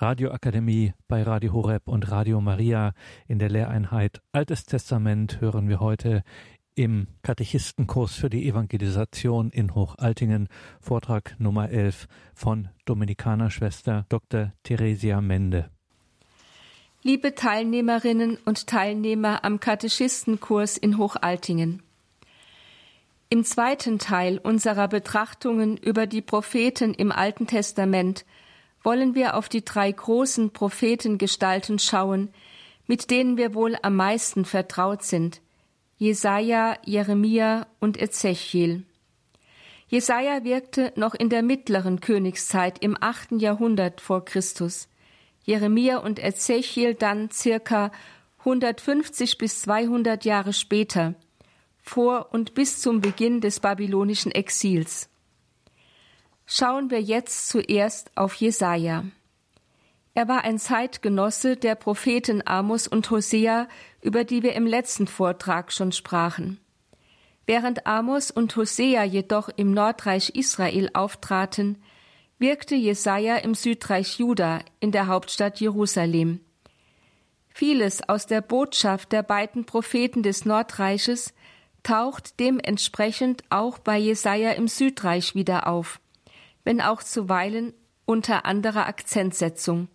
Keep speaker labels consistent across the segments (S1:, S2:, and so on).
S1: Radioakademie bei Radio Horeb und Radio Maria. In der Lehreinheit Altes Testament hören wir heute im Katechistenkurs für die Evangelisation in Hochaltingen Vortrag Nummer 11 von Dominikanerschwester Dr. Theresia Mende.
S2: Liebe Teilnehmerinnen und Teilnehmer am Katechistenkurs in Hochaltingen. Im zweiten Teil unserer Betrachtungen über die Propheten im Alten Testament wollen wir auf die drei großen Prophetengestalten schauen, mit denen wir wohl am meisten vertraut sind: Jesaja, Jeremia und Ezechiel. Jesaja wirkte noch in der mittleren Königszeit im achten Jahrhundert vor Christus. Jeremia und Ezechiel dann circa 150 bis 200 Jahre später, vor und bis zum Beginn des babylonischen Exils. Schauen wir jetzt zuerst auf Jesaja. Er war ein Zeitgenosse der Propheten Amos und Hosea, über die wir im letzten Vortrag schon sprachen. Während Amos und Hosea jedoch im Nordreich Israel auftraten, wirkte Jesaja im Südreich Juda in der Hauptstadt Jerusalem. Vieles aus der Botschaft der beiden Propheten des Nordreiches taucht dementsprechend auch bei Jesaja im Südreich wieder auf wenn auch zuweilen unter anderer Akzentsetzung.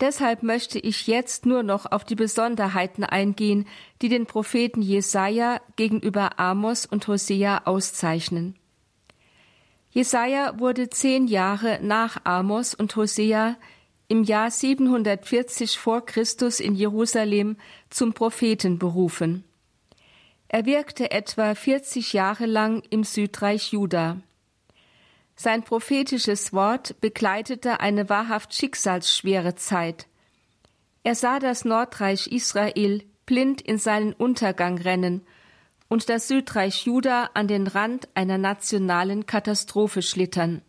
S2: Deshalb möchte ich jetzt nur noch auf die Besonderheiten eingehen, die den Propheten Jesaja gegenüber Amos und Hosea auszeichnen. Jesaja wurde zehn Jahre nach Amos und Hosea im Jahr 740 vor Christus in Jerusalem zum Propheten berufen. Er wirkte etwa 40 Jahre lang im Südreich Juda. Sein prophetisches Wort begleitete eine wahrhaft schicksalsschwere Zeit. Er sah das Nordreich Israel blind in seinen Untergang rennen und das Südreich Juda an den Rand einer nationalen Katastrophe schlittern.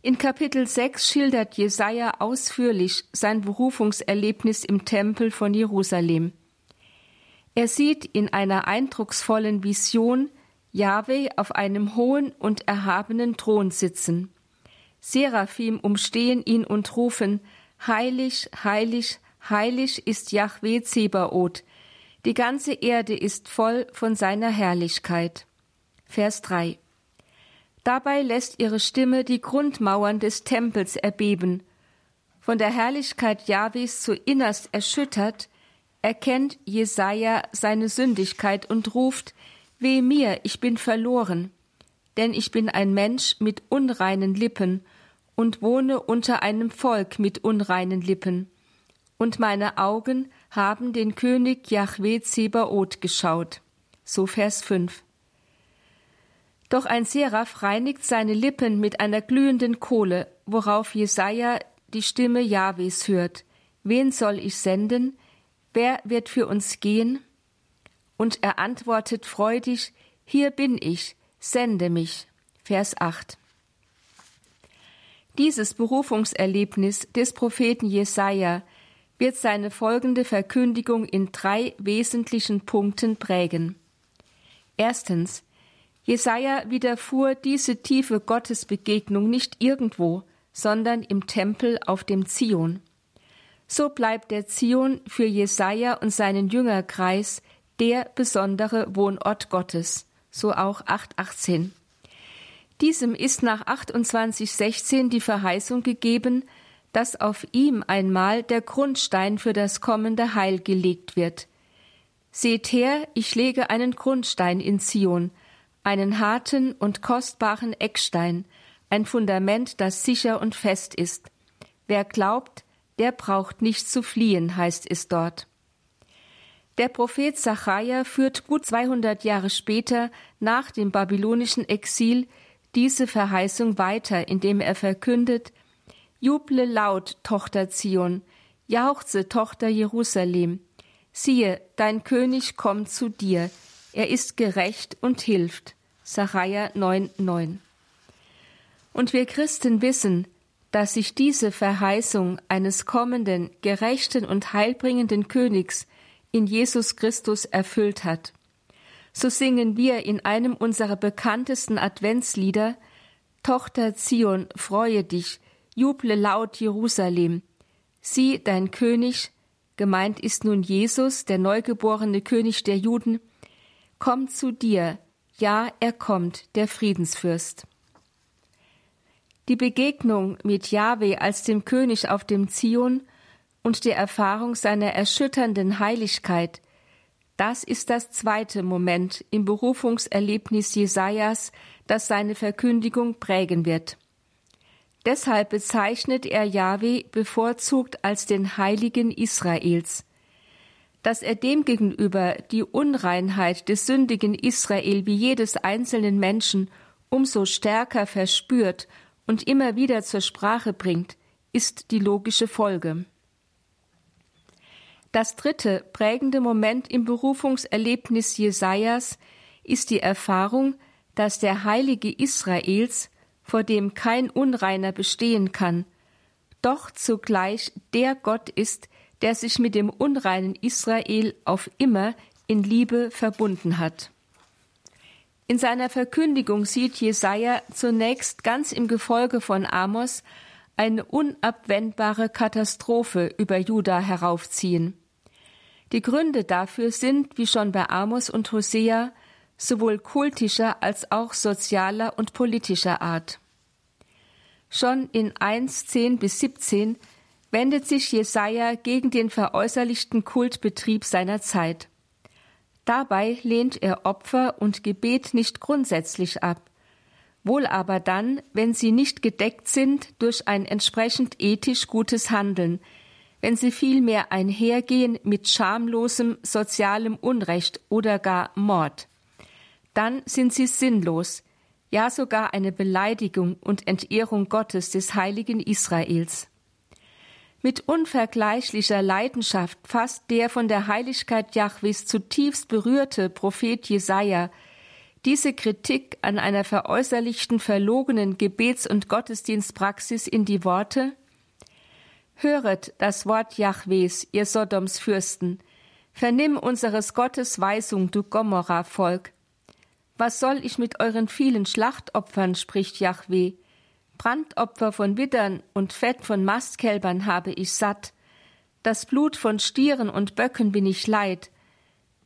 S2: In Kapitel 6 schildert Jesaja ausführlich sein Berufungserlebnis im Tempel von Jerusalem. Er sieht in einer eindrucksvollen Vision Jahwe auf einem hohen und erhabenen Thron sitzen. Seraphim umstehen ihn und rufen, Heilig, heilig, heilig ist Jahwe Zebaoth. Die ganze Erde ist voll von seiner Herrlichkeit. Vers 3. Dabei lässt ihre Stimme die Grundmauern des Tempels erbeben. Von der Herrlichkeit Jahwes zu innerst erschüttert, erkennt Jesaja seine Sündigkeit und ruft, Weh mir, ich bin verloren, denn ich bin ein Mensch mit unreinen Lippen und wohne unter einem Volk mit unreinen Lippen. Und meine Augen haben den König Jahwe Zebaoth geschaut. So Vers 5. Doch ein Seraph reinigt seine Lippen mit einer glühenden Kohle, worauf Jesaja die Stimme Jahwes hört. Wen soll ich senden? Wer wird für uns gehen? Und er antwortet freudig, Hier bin ich, sende mich. Vers 8. Dieses Berufungserlebnis des Propheten Jesaja wird seine folgende Verkündigung in drei wesentlichen Punkten prägen. Erstens, Jesaja widerfuhr diese tiefe Gottesbegegnung nicht irgendwo, sondern im Tempel auf dem Zion. So bleibt der Zion für Jesaja und seinen Jüngerkreis der besondere Wohnort Gottes, so auch 818. Diesem ist nach 2816 die Verheißung gegeben, dass auf ihm einmal der Grundstein für das kommende Heil gelegt wird. Seht her, ich lege einen Grundstein in Zion, einen harten und kostbaren Eckstein, ein Fundament, das sicher und fest ist. Wer glaubt, der braucht nicht zu fliehen, heißt es dort. Der Prophet Zachariah führt gut 200 Jahre später nach dem babylonischen Exil diese Verheißung weiter, indem er verkündet: Juble laut, Tochter Zion, jauchze, Tochter Jerusalem. Siehe, dein König kommt zu dir. Er ist gerecht und hilft. Sacharja 9,9. Und wir Christen wissen, dass sich diese Verheißung eines kommenden, gerechten und heilbringenden Königs in Jesus Christus erfüllt hat. So singen wir in einem unserer bekanntesten Adventslieder Tochter Zion, freue dich, juble laut Jerusalem. Sieh, dein König, gemeint ist nun Jesus, der neugeborene König der Juden, kommt zu dir, ja, er kommt, der Friedensfürst. Die Begegnung mit Jahwe als dem König auf dem Zion und die Erfahrung seiner erschütternden Heiligkeit, das ist das zweite Moment im Berufungserlebnis Jesajas, das seine Verkündigung prägen wird. Deshalb bezeichnet er Jahwe bevorzugt als den Heiligen Israels. Dass er demgegenüber die Unreinheit des sündigen Israel wie jedes einzelnen Menschen umso stärker verspürt und immer wieder zur Sprache bringt, ist die logische Folge. Das dritte prägende Moment im Berufungserlebnis Jesajas ist die Erfahrung, dass der Heilige Israels, vor dem kein Unreiner bestehen kann, doch zugleich der Gott ist, der sich mit dem unreinen Israel auf immer in Liebe verbunden hat. In seiner Verkündigung sieht Jesaja zunächst ganz im Gefolge von Amos eine unabwendbare Katastrophe über Juda heraufziehen. Die Gründe dafür sind, wie schon bei Amos und Hosea, sowohl kultischer als auch sozialer und politischer Art. Schon in 1, 10 bis 17 wendet sich Jesaja gegen den veräußerlichten Kultbetrieb seiner Zeit. Dabei lehnt er Opfer und Gebet nicht grundsätzlich ab, wohl aber dann, wenn sie nicht gedeckt sind durch ein entsprechend ethisch gutes Handeln, wenn sie vielmehr einhergehen mit schamlosem sozialem Unrecht oder gar Mord. Dann sind sie sinnlos, ja sogar eine Beleidigung und Entehrung Gottes des heiligen Israels. Mit unvergleichlicher Leidenschaft fasst der von der Heiligkeit Jahwes zutiefst berührte Prophet Jesaja diese Kritik an einer veräußerlichten, verlogenen Gebets- und Gottesdienstpraxis in die Worte Höret das Wort Jahwes, ihr Sodoms Fürsten, vernimm unseres Gottes Weisung, du Gomorra-Volk. Was soll ich mit euren vielen Schlachtopfern, spricht Jahwe, Brandopfer von Widdern und Fett von Mastkälbern habe ich satt. Das Blut von Stieren und Böcken bin ich leid.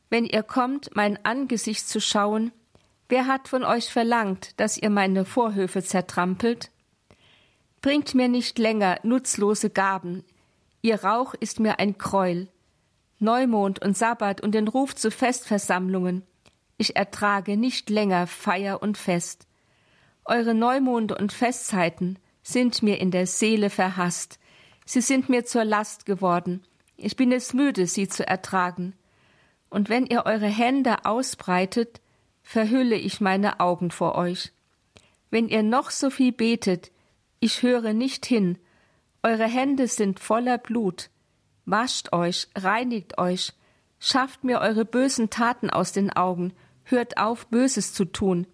S2: Wenn ihr kommt, mein Angesicht zu schauen, wer hat von euch verlangt, dass ihr meine Vorhöfe zertrampelt? Bringt mir nicht länger nutzlose Gaben. Ihr Rauch ist mir ein Gräuel. Neumond und Sabbat und den Ruf zu Festversammlungen. Ich ertrage nicht länger Feier und Fest. Eure Neumonde und Festzeiten sind mir in der Seele verhasst. Sie sind mir zur Last geworden. Ich bin es müde, sie zu ertragen. Und wenn ihr eure Hände ausbreitet, verhülle ich meine Augen vor euch. Wenn ihr noch so viel betet, ich höre nicht hin. Eure Hände sind voller Blut. Wascht euch, reinigt euch, schafft mir eure bösen Taten aus den Augen, hört auf, Böses zu tun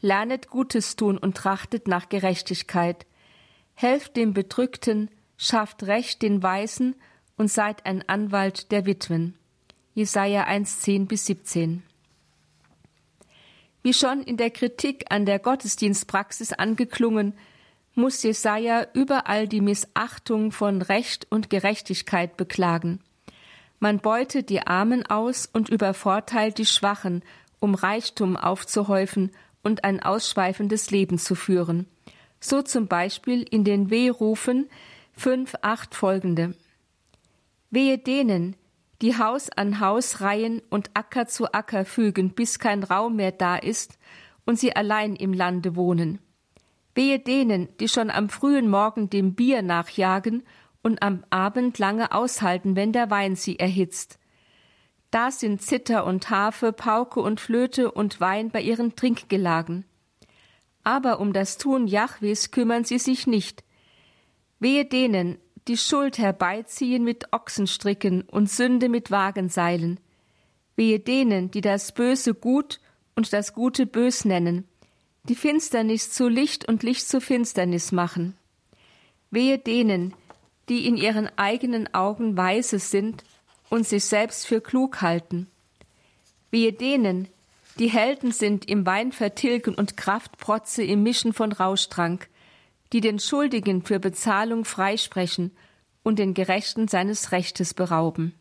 S2: lernet Gutes tun und trachtet nach Gerechtigkeit. Helft dem Bedrückten, schafft Recht den Weisen und seid ein Anwalt der Witwen. Jesaja 1, 10 bis 17. Wie schon in der Kritik an der Gottesdienstpraxis angeklungen, muss Jesaja überall die Missachtung von Recht und Gerechtigkeit beklagen. Man beutet die Armen aus und übervorteilt die Schwachen, um Reichtum aufzuhäufen und ein ausschweifendes Leben zu führen. So zum Beispiel in den Wehrufen fünf, acht folgende. Wehe denen, die Haus an Haus reihen und Acker zu Acker fügen, bis kein Raum mehr da ist und sie allein im Lande wohnen. Wehe denen, die schon am frühen Morgen dem Bier nachjagen und am Abend lange aushalten, wenn der Wein sie erhitzt. Da sind Zither und Harfe, Pauke und Flöte und Wein bei ihren Trinkgelagen. Aber um das Tun Jahwes kümmern sie sich nicht. Wehe denen, die Schuld herbeiziehen mit Ochsenstricken und Sünde mit Wagenseilen. Wehe denen, die das Böse gut und das Gute bös nennen, die Finsternis zu Licht und Licht zu Finsternis machen. Wehe denen, die in ihren eigenen Augen weise sind und sich selbst für klug halten. Wehe denen, die Helden sind im Wein vertilgen und Kraftprotze im Mischen von Rauschtrank, die den Schuldigen für Bezahlung freisprechen und den Gerechten seines Rechtes berauben.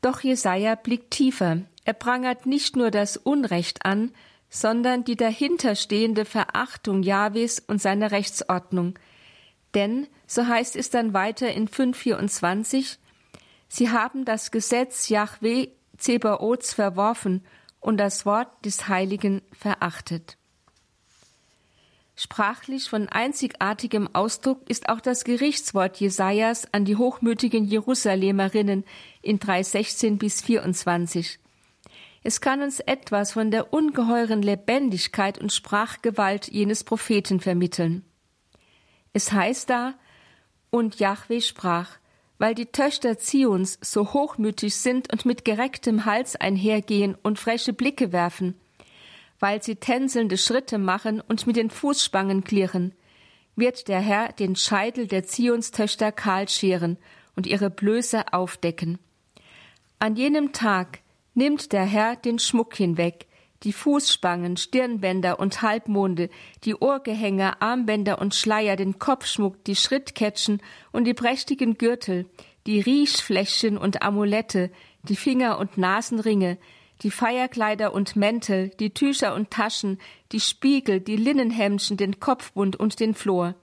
S2: Doch Jesaja blickt tiefer. Er prangert nicht nur das Unrecht an, sondern die dahinterstehende Verachtung Jahwes und seiner Rechtsordnung. Denn, so heißt es dann weiter in 524, sie haben das Gesetz Jahwe Zebaots verworfen und das Wort des Heiligen verachtet. Sprachlich von einzigartigem Ausdruck ist auch das Gerichtswort Jesajas an die hochmütigen Jerusalemerinnen in 3,16 bis 24. Es kann uns etwas von der ungeheuren Lebendigkeit und Sprachgewalt jenes Propheten vermitteln. Es heißt da, und Jahwe sprach, weil die Töchter Zions so hochmütig sind und mit gerecktem Hals einhergehen und freche Blicke werfen, weil sie tänzelnde Schritte machen und mit den Fußspangen klirren, wird der Herr den Scheitel der Zionstöchter kahl scheren und ihre Blöße aufdecken. An jenem Tag nimmt der Herr den Schmuck hinweg, die Fußspangen, Stirnbänder und Halbmonde, die Ohrgehänge, Armbänder und Schleier, den Kopfschmuck, die Schrittkettchen und die prächtigen Gürtel, die Riechfläschchen und Amulette, die Finger- und Nasenringe, die Feierkleider und Mäntel, die Tücher und Taschen, die Spiegel, die Linnenhemdchen, den Kopfbund und den Flor.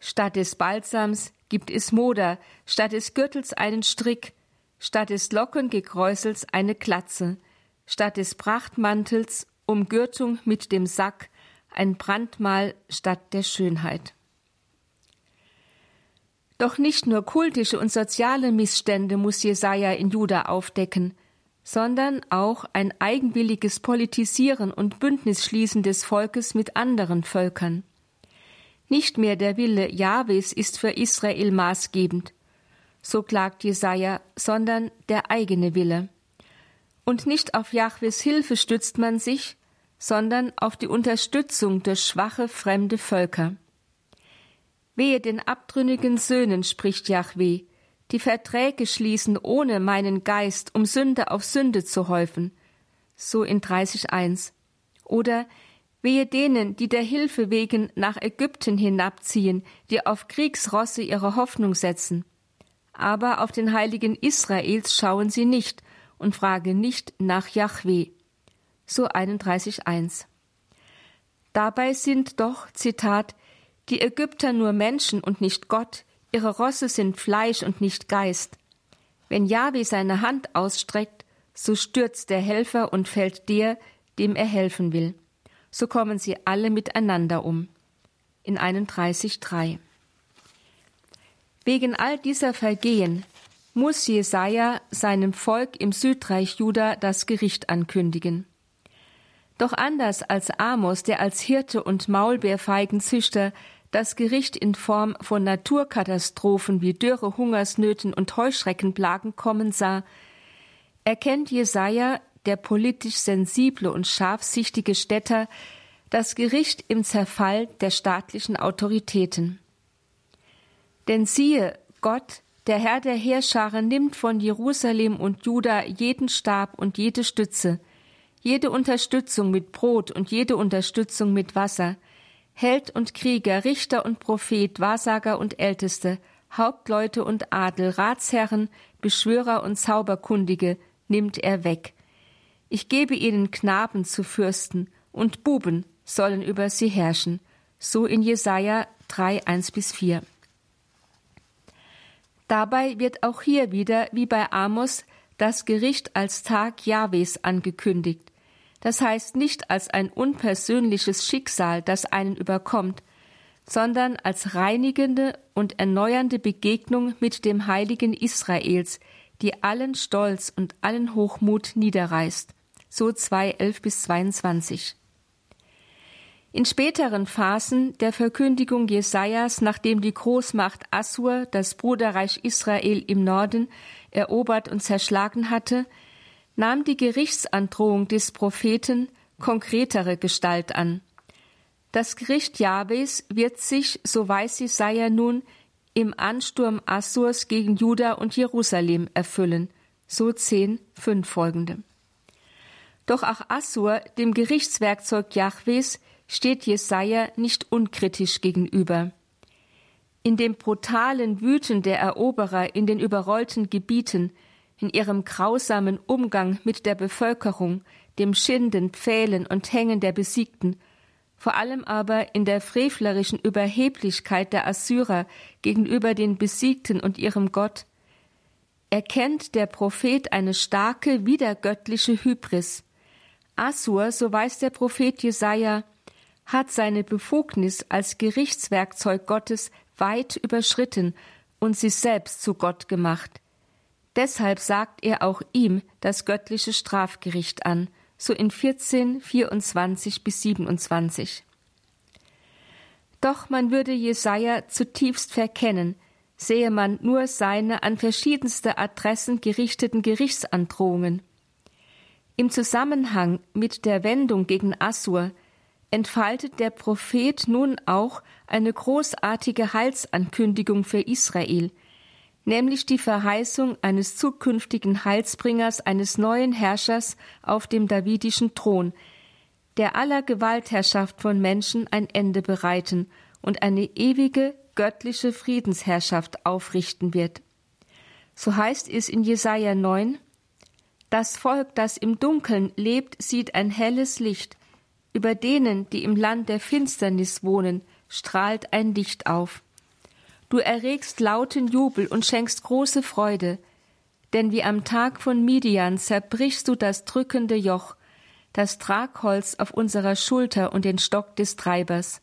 S2: Statt des Balsams gibt es Moder, statt des Gürtels einen Strick, statt des Lockengekräusels eine Glatze, statt des Prachtmantels Umgürtung mit dem Sack, ein Brandmal statt der Schönheit. Doch nicht nur kultische und soziale Missstände muss Jesaja in Juda aufdecken, sondern auch ein eigenwilliges Politisieren und Bündnisschließen des Volkes mit anderen Völkern. Nicht mehr der Wille Jahwes ist für Israel maßgebend, so klagt Jesaja, sondern der eigene Wille. Und nicht auf Jahwes Hilfe stützt man sich, sondern auf die Unterstützung durch schwache fremde Völker. Wehe den abtrünnigen Söhnen, spricht Jahwe, die Verträge schließen ohne meinen Geist, um Sünde auf Sünde zu häufen. So in 30.1. Oder wehe denen, die der Hilfe wegen nach Ägypten hinabziehen, die auf Kriegsrosse ihre Hoffnung setzen. Aber auf den Heiligen Israels schauen sie nicht und fragen nicht nach Yahweh. So 31.1. Dabei sind doch, Zitat, die Ägypter nur Menschen und nicht Gott, Ihre Rosse sind Fleisch und nicht Geist. Wenn Jahwe seine Hand ausstreckt, so stürzt der Helfer und fällt der, dem er helfen will. So kommen sie alle miteinander um. In 31,3. Wegen all dieser Vergehen muss Jesaja seinem Volk im Südreich Juda das Gericht ankündigen. Doch anders als Amos, der als Hirte und Maulbeerfeigenzüchter das Gericht in Form von Naturkatastrophen wie Dürre, Hungersnöten und Heuschreckenplagen kommen sah, erkennt Jesaja, der politisch sensible und scharfsichtige Städter, das Gericht im Zerfall der staatlichen Autoritäten. Denn siehe, Gott, der Herr der Heerscharen, nimmt von Jerusalem und Juda jeden Stab und jede Stütze, jede Unterstützung mit Brot und jede Unterstützung mit Wasser, Held und Krieger, Richter und Prophet, Wahrsager und Älteste, Hauptleute und Adel, Ratsherren, Beschwörer und Zauberkundige nimmt er weg. Ich gebe ihnen Knaben zu Fürsten, und Buben sollen über sie herrschen. So in Jesaja 3, 1 bis 4. Dabei wird auch hier wieder, wie bei Amos, das Gericht als Tag Jahwes angekündigt das heißt nicht als ein unpersönliches Schicksal, das einen überkommt, sondern als reinigende und erneuernde Begegnung mit dem Heiligen Israels, die allen Stolz und allen Hochmut niederreißt. So 2, 11 bis 22. In späteren Phasen der Verkündigung Jesajas, nachdem die Großmacht Assur das Bruderreich Israel im Norden erobert und zerschlagen hatte, nahm die Gerichtsandrohung des Propheten konkretere Gestalt an. Das Gericht Jahwes wird sich, so weiß Jesaja nun, im Ansturm Assurs gegen Juda und Jerusalem erfüllen. So 10, 5 folgende. Doch auch Assur, dem Gerichtswerkzeug Jahwes, steht Jesaja nicht unkritisch gegenüber. In dem brutalen Wüten der Eroberer in den überrollten Gebieten, in ihrem grausamen Umgang mit der Bevölkerung, dem Schinden, Pfählen und Hängen der Besiegten, vor allem aber in der frevlerischen Überheblichkeit der Assyrer gegenüber den Besiegten und ihrem Gott, erkennt der Prophet eine starke wiedergöttliche Hybris. Assur, so weiß der Prophet Jesaja, hat seine Befugnis als Gerichtswerkzeug Gottes weit überschritten und sich selbst zu Gott gemacht. Deshalb sagt er auch ihm das göttliche Strafgericht an, so in 14, 24 bis 27. Doch man würde Jesaja zutiefst verkennen, sehe man nur seine an verschiedenste Adressen gerichteten Gerichtsandrohungen. Im Zusammenhang mit der Wendung gegen Assur entfaltet der Prophet nun auch eine großartige Heilsankündigung für Israel, nämlich die Verheißung eines zukünftigen Heilsbringers, eines neuen Herrschers auf dem davidischen Thron, der aller Gewaltherrschaft von Menschen ein Ende bereiten und eine ewige göttliche Friedensherrschaft aufrichten wird. So heißt es in Jesaja 9, Das Volk, das im Dunkeln lebt, sieht ein helles Licht. Über denen, die im Land der Finsternis wohnen, strahlt ein Licht auf. Du erregst lauten Jubel und schenkst große Freude, denn wie am Tag von Midian zerbrichst du das drückende Joch, das Tragholz auf unserer Schulter und den Stock des Treibers.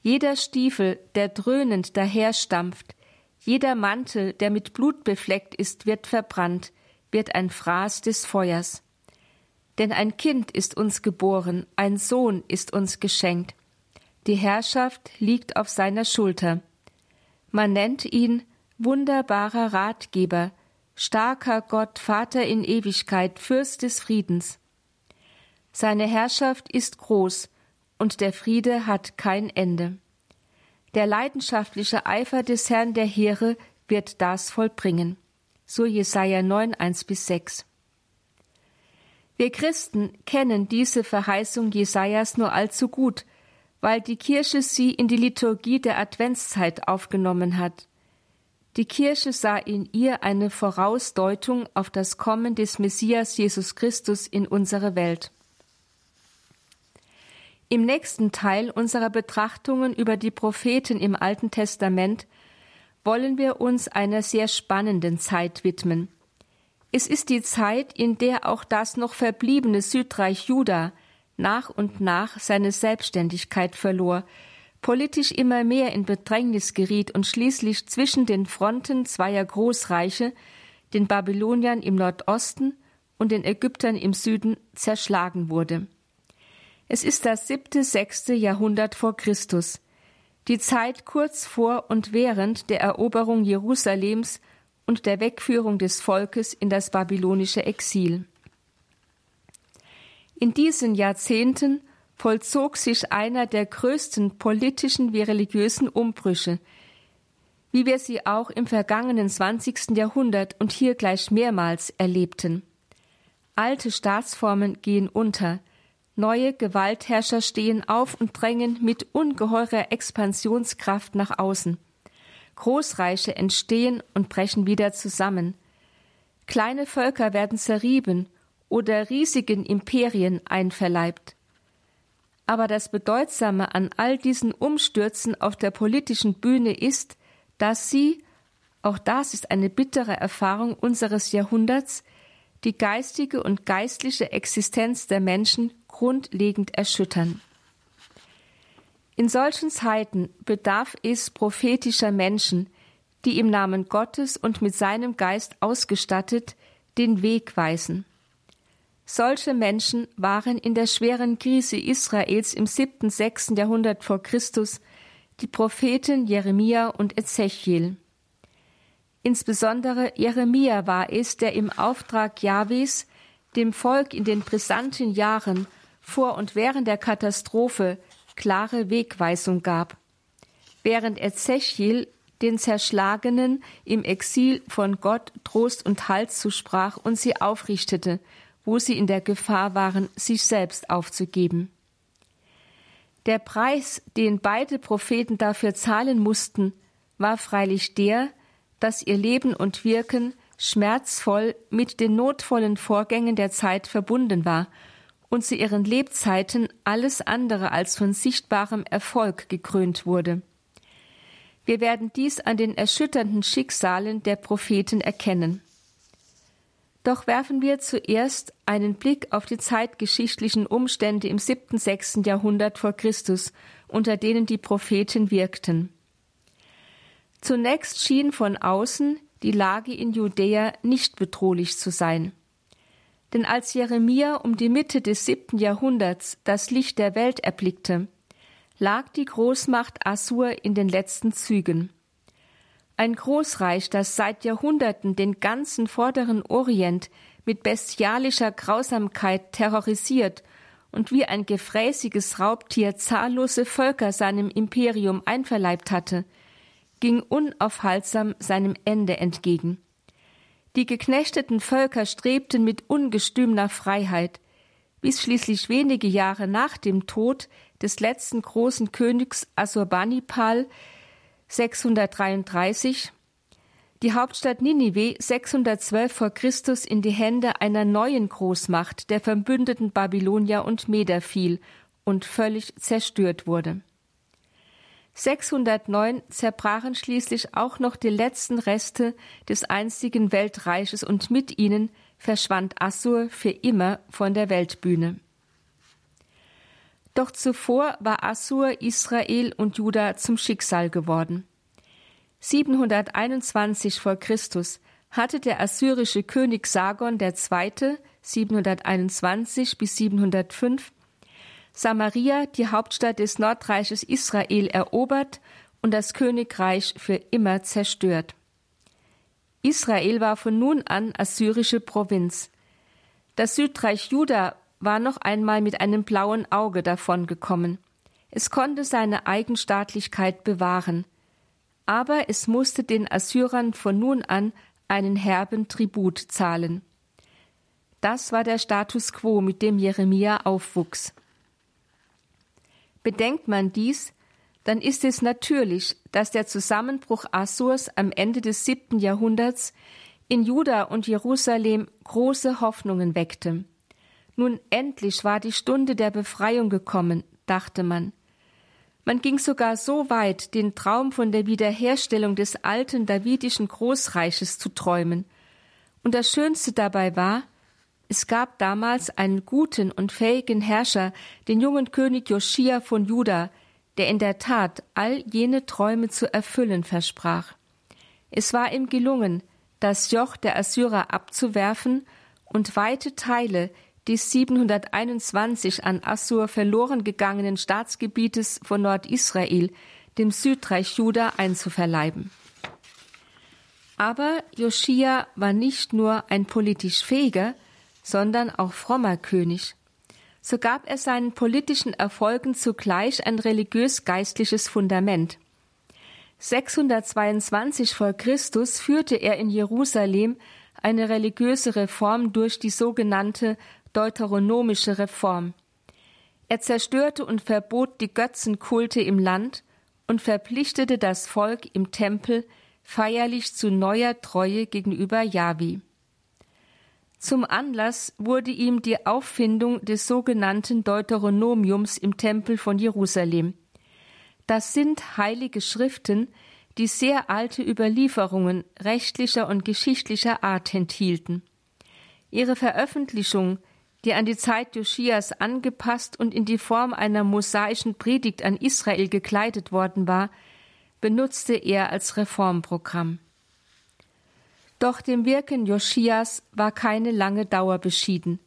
S2: Jeder Stiefel, der dröhnend daherstampft, jeder Mantel, der mit Blut befleckt ist, wird verbrannt, wird ein Fraß des Feuers. Denn ein Kind ist uns geboren, ein Sohn ist uns geschenkt. Die Herrschaft liegt auf seiner Schulter. Man nennt ihn wunderbarer Ratgeber, starker Gott, Vater in Ewigkeit, Fürst des Friedens. Seine Herrschaft ist groß, und der Friede hat kein Ende. Der leidenschaftliche Eifer des Herrn der Heere wird das vollbringen. So Jesaja 9, 1 bis 6. Wir Christen kennen diese Verheißung Jesajas nur allzu gut, weil die Kirche sie in die Liturgie der Adventszeit aufgenommen hat. Die Kirche sah in ihr eine Vorausdeutung auf das Kommen des Messias Jesus Christus in unsere Welt. Im nächsten Teil unserer Betrachtungen über die Propheten im Alten Testament wollen wir uns einer sehr spannenden Zeit widmen. Es ist die Zeit, in der auch das noch verbliebene Südreich Juda nach und nach seine Selbstständigkeit verlor, politisch immer mehr in Bedrängnis geriet und schließlich zwischen den Fronten zweier Großreiche, den Babyloniern im Nordosten und den Ägyptern im Süden, zerschlagen wurde. Es ist das siebte, sechste Jahrhundert vor Christus, die Zeit kurz vor und während der Eroberung Jerusalems und der Wegführung des Volkes in das babylonische Exil. In diesen Jahrzehnten vollzog sich einer der größten politischen wie religiösen Umbrüche, wie wir sie auch im vergangenen 20. Jahrhundert und hier gleich mehrmals erlebten. Alte Staatsformen gehen unter, Neue Gewaltherrscher stehen auf und drängen mit ungeheurer Expansionskraft nach außen. Großreiche entstehen und brechen wieder zusammen. Kleine Völker werden zerrieben oder riesigen Imperien einverleibt. Aber das Bedeutsame an all diesen Umstürzen auf der politischen Bühne ist, dass sie, auch das ist eine bittere Erfahrung unseres Jahrhunderts, die geistige und geistliche Existenz der Menschen grundlegend erschüttern. In solchen Zeiten bedarf es prophetischer Menschen, die im Namen Gottes und mit seinem Geist ausgestattet den Weg weisen. Solche Menschen waren in der schweren Krise Israels im siebten, sechsten Jahrhundert vor Christus die Propheten Jeremia und Ezechiel. Insbesondere Jeremia war es, der im Auftrag Jahwes dem Volk in den brisanten Jahren vor und während der Katastrophe klare Wegweisung gab, während Ezechiel den Zerschlagenen im Exil von Gott Trost und Halt zusprach und sie aufrichtete, wo sie in der Gefahr waren, sich selbst aufzugeben. Der Preis, den beide Propheten dafür zahlen mussten, war freilich der, dass ihr Leben und Wirken schmerzvoll mit den notvollen Vorgängen der Zeit verbunden war und zu ihren Lebzeiten alles andere als von sichtbarem Erfolg gekrönt wurde. Wir werden dies an den erschütternden Schicksalen der Propheten erkennen. Doch werfen wir zuerst einen Blick auf die zeitgeschichtlichen Umstände im siebten, sechsten Jahrhundert vor Christus, unter denen die Propheten wirkten. Zunächst schien von außen die Lage in Judäa nicht bedrohlich zu sein. Denn als Jeremia um die Mitte des siebten Jahrhunderts das Licht der Welt erblickte, lag die Großmacht Assur in den letzten Zügen. Ein Großreich, das seit Jahrhunderten den ganzen vorderen Orient mit bestialischer Grausamkeit terrorisiert und wie ein gefräßiges Raubtier zahllose Völker seinem Imperium einverleibt hatte, ging unaufhaltsam seinem Ende entgegen. Die geknechteten Völker strebten mit ungestüm Freiheit, bis schließlich wenige Jahre nach dem Tod des letzten großen Königs Assurbanipal 633 die Hauptstadt Ninive 612 vor Christus in die Hände einer neuen Großmacht der verbündeten Babylonier und Meder fiel und völlig zerstört wurde. 609 zerbrachen schließlich auch noch die letzten Reste des einstigen Weltreiches und mit ihnen verschwand Assur für immer von der Weltbühne. Doch zuvor war Assur Israel und Juda zum Schicksal geworden. 721 vor Christus hatte der assyrische König Sargon II. 721 bis 705 Samaria, die Hauptstadt des Nordreiches Israel, erobert und das Königreich für immer zerstört. Israel war von nun an assyrische Provinz. Das Südreich Juda war noch einmal mit einem blauen Auge davongekommen. Es konnte seine Eigenstaatlichkeit bewahren, aber es musste den Assyrern von nun an einen herben Tribut zahlen. Das war der Status quo, mit dem Jeremia aufwuchs. Bedenkt man dies, dann ist es natürlich, dass der Zusammenbruch Assurs am Ende des siebten Jahrhunderts in Juda und Jerusalem große Hoffnungen weckte. Nun endlich war die Stunde der Befreiung gekommen, dachte man. Man ging sogar so weit, den Traum von der Wiederherstellung des alten davidischen Großreiches zu träumen. Und das Schönste dabei war, es gab damals einen guten und fähigen Herrscher, den jungen König Joschia von Juda, der in der Tat all jene Träume zu erfüllen versprach. Es war ihm gelungen, das Joch der Assyrer abzuwerfen und weite Teile des 721 an Assur verloren gegangenen Staatsgebietes von Nordisrael, dem Südreich Juda, einzuverleiben. Aber Joschia war nicht nur ein politisch fähiger, sondern auch frommer König. So gab er seinen politischen Erfolgen zugleich ein religiös-geistliches Fundament. 622 vor Christus führte er in Jerusalem eine religiöse Reform durch die sogenannte deuteronomische Reform. Er zerstörte und verbot die Götzenkulte im Land und verpflichtete das Volk im Tempel feierlich zu neuer Treue gegenüber Jahwe. Zum Anlass wurde ihm die Auffindung des sogenannten Deuteronomiums im Tempel von Jerusalem. Das sind heilige Schriften, die sehr alte Überlieferungen rechtlicher und geschichtlicher Art enthielten. Ihre Veröffentlichung, die an die Zeit Joschias angepasst und in die Form einer mosaischen Predigt an Israel gekleidet worden war, benutzte er als Reformprogramm. Doch dem Wirken Joschias war keine lange Dauer beschieden.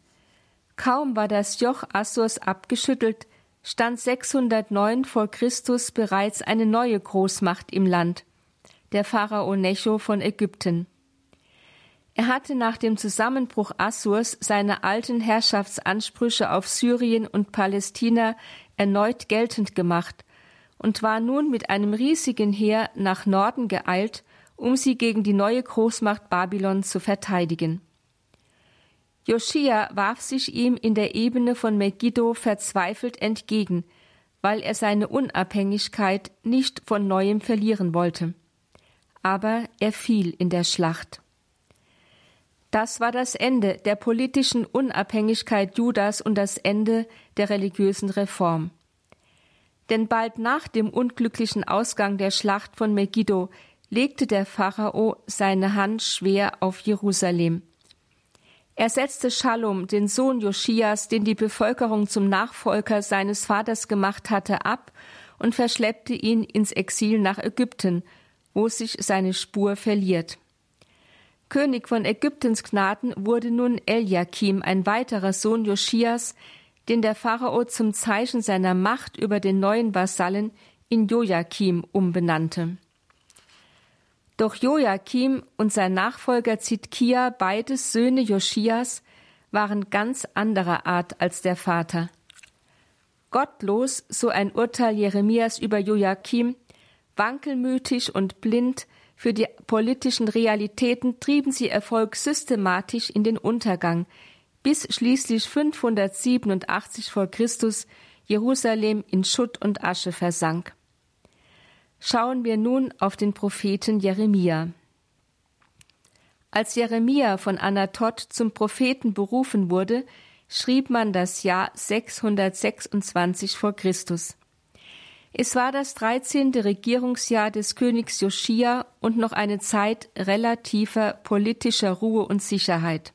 S2: Kaum war das Joch Assurs abgeschüttelt, stand 609 vor Christus bereits eine neue Großmacht im Land, der Pharao Necho von Ägypten. Er hatte nach dem Zusammenbruch Assurs seine alten Herrschaftsansprüche auf Syrien und Palästina erneut geltend gemacht und war nun mit einem riesigen Heer nach Norden geeilt um sie gegen die neue Großmacht Babylon zu verteidigen. Joschia warf sich ihm in der Ebene von Megiddo verzweifelt entgegen, weil er seine Unabhängigkeit nicht von neuem verlieren wollte. Aber er fiel in der Schlacht. Das war das Ende der politischen Unabhängigkeit Judas und das Ende der religiösen Reform. Denn bald nach dem unglücklichen Ausgang der Schlacht von Megiddo legte der Pharao seine Hand schwer auf Jerusalem. Er setzte Shalom, den Sohn Joschias, den die Bevölkerung zum Nachfolger seines Vaters gemacht hatte, ab und verschleppte ihn ins Exil nach Ägypten, wo sich seine Spur verliert. König von Ägyptens Gnaden wurde nun Eliakim, ein weiterer Sohn Joschias, den der Pharao zum Zeichen seiner Macht über den neuen Vasallen in Joachim umbenannte. Doch Joachim und sein Nachfolger Zitkia, beides Söhne Joschias, waren ganz anderer Art als der Vater. Gottlos, so ein Urteil Jeremias über Joachim, wankelmütig und blind für die politischen Realitäten trieben sie Erfolg systematisch in den Untergang, bis schließlich 587 vor Christus Jerusalem in Schutt und Asche versank schauen wir nun auf den Propheten Jeremia. Als Jeremia von Anatot zum Propheten berufen wurde, schrieb man das Jahr 626 vor Christus. Es war das 13. Regierungsjahr des Königs Joschia und noch eine Zeit relativer politischer Ruhe und Sicherheit.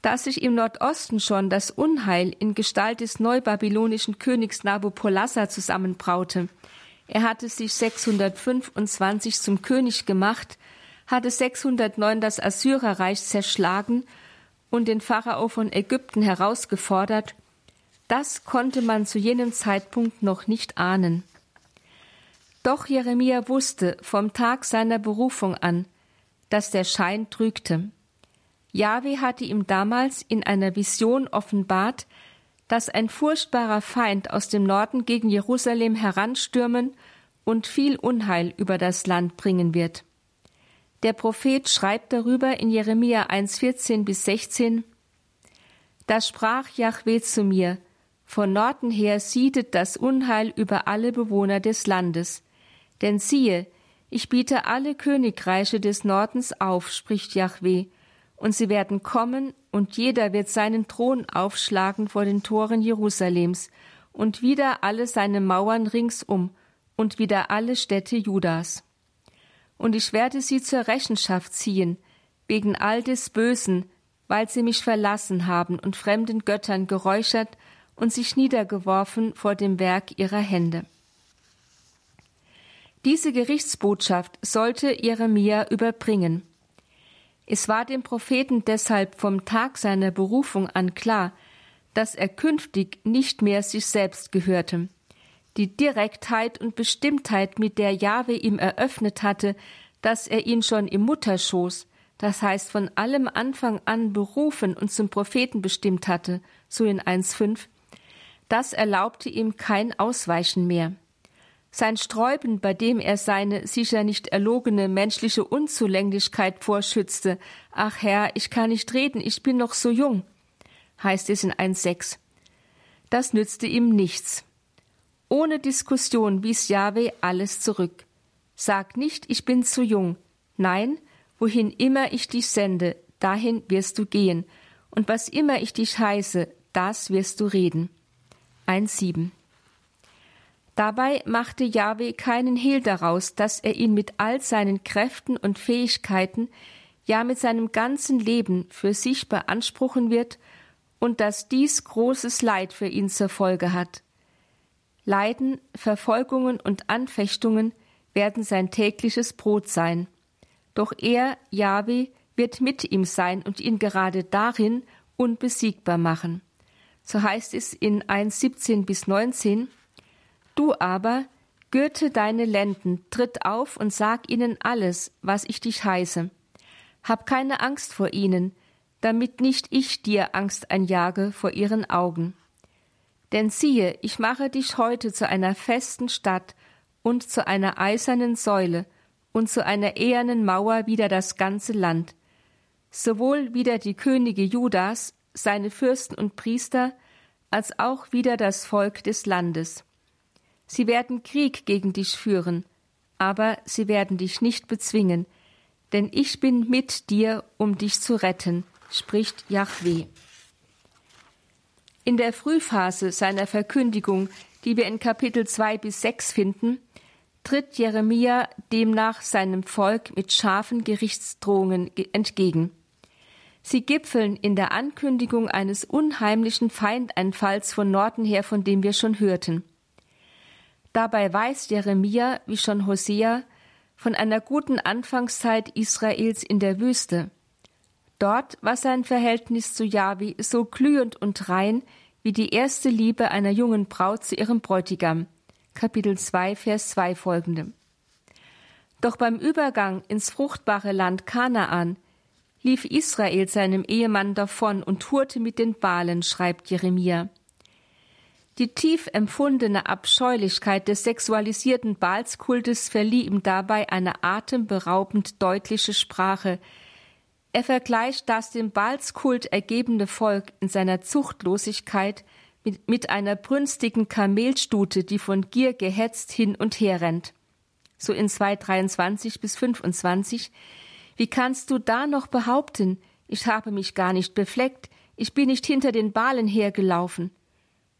S2: Da sich im Nordosten schon das Unheil in Gestalt des neubabylonischen Königs Nabopolassar zusammenbraute, er hatte sich 625 zum König gemacht, hatte 609 das Assyrerreich zerschlagen und den Pharao von Ägypten herausgefordert. Das konnte man zu jenem Zeitpunkt noch nicht ahnen. Doch Jeremia wusste vom Tag seiner Berufung an, dass der Schein trügte. Jahwe hatte ihm damals in einer Vision offenbart, dass ein furchtbarer Feind aus dem Norden gegen Jerusalem heranstürmen und viel Unheil über das Land bringen wird. Der Prophet schreibt darüber in Jeremia 1,14 bis 16, Da sprach Jahweh zu mir, von Norden her siedet das Unheil über alle Bewohner des Landes. Denn siehe, ich biete alle Königreiche des Nordens auf, spricht Jahweh, und sie werden kommen, und jeder wird seinen Thron aufschlagen vor den Toren Jerusalems, und wieder alle seine Mauern ringsum, und wieder alle Städte Judas. Und ich werde sie zur Rechenschaft ziehen, wegen all des Bösen, weil sie mich verlassen haben und fremden Göttern geräuchert und sich niedergeworfen vor dem Werk ihrer Hände. Diese Gerichtsbotschaft sollte Jeremia überbringen. Es war dem Propheten deshalb vom Tag seiner Berufung an klar, dass er künftig nicht mehr sich selbst gehörte. Die Direktheit und Bestimmtheit, mit der Jahwe ihm eröffnet hatte, dass er ihn schon im Mutterschoß, das heißt von allem Anfang an berufen und zum Propheten bestimmt hatte, so in 1,5, das erlaubte ihm kein Ausweichen mehr. Sein Sträuben, bei dem er seine sicher nicht erlogene menschliche Unzulänglichkeit vorschützte, ach Herr, ich kann nicht reden, ich bin noch so jung, heißt es in 1,6. Das nützte ihm nichts. Ohne Diskussion wies Jahwe alles zurück. Sag nicht, ich bin zu jung. Nein, wohin immer ich dich sende, dahin wirst du gehen. Und was immer ich dich heiße, das wirst du reden. 1,7 Dabei machte Jahwe keinen Hehl daraus, dass er ihn mit all seinen Kräften und Fähigkeiten, ja mit seinem ganzen Leben für sich beanspruchen wird und dass dies großes Leid für ihn zur Folge hat. Leiden, Verfolgungen und Anfechtungen werden sein tägliches Brot sein. Doch er, Jahwe, wird mit ihm sein und ihn gerade darin unbesiegbar machen. So heißt es in 1,17 bis 19, Du aber, gürte deine Lenden, tritt auf und sag ihnen alles, was ich dich heiße. Hab keine Angst vor ihnen, damit nicht ich dir Angst einjage vor ihren Augen. Denn siehe, ich mache dich heute zu einer festen Stadt und zu einer eisernen Säule und zu einer ehernen Mauer wider das ganze Land, sowohl wider die Könige Judas, seine Fürsten und Priester, als auch wider das Volk des Landes. Sie werden Krieg gegen dich führen, aber sie werden dich nicht bezwingen, denn ich bin mit dir, um dich zu retten, spricht Yahweh. In der Frühphase seiner Verkündigung, die wir in Kapitel 2 bis 6 finden, tritt Jeremia demnach seinem Volk mit scharfen Gerichtsdrohungen entgegen. Sie gipfeln in der Ankündigung eines unheimlichen Feindeinfalls von Norden her, von dem wir schon hörten. Dabei weiß Jeremia, wie schon Hosea, von einer guten Anfangszeit Israels in der Wüste. Dort war sein Verhältnis zu Jahwe so glühend und rein wie die erste Liebe einer jungen Braut zu ihrem Bräutigam. Kapitel 2, Vers 2 folgende. Doch beim Übergang ins fruchtbare Land Kanaan lief Israel seinem Ehemann davon und tourte mit den Balen, schreibt Jeremia. Die tief empfundene Abscheulichkeit des sexualisierten Balskultes verlieh ihm dabei eine atemberaubend deutliche Sprache. Er vergleicht das dem Balskult ergebene Volk in seiner Zuchtlosigkeit mit, mit einer brünstigen Kamelstute, die von Gier gehetzt hin und her rennt. So in 2,23 bis 25 wie kannst du da noch behaupten, ich habe mich gar nicht befleckt, ich bin nicht hinter den Balen hergelaufen?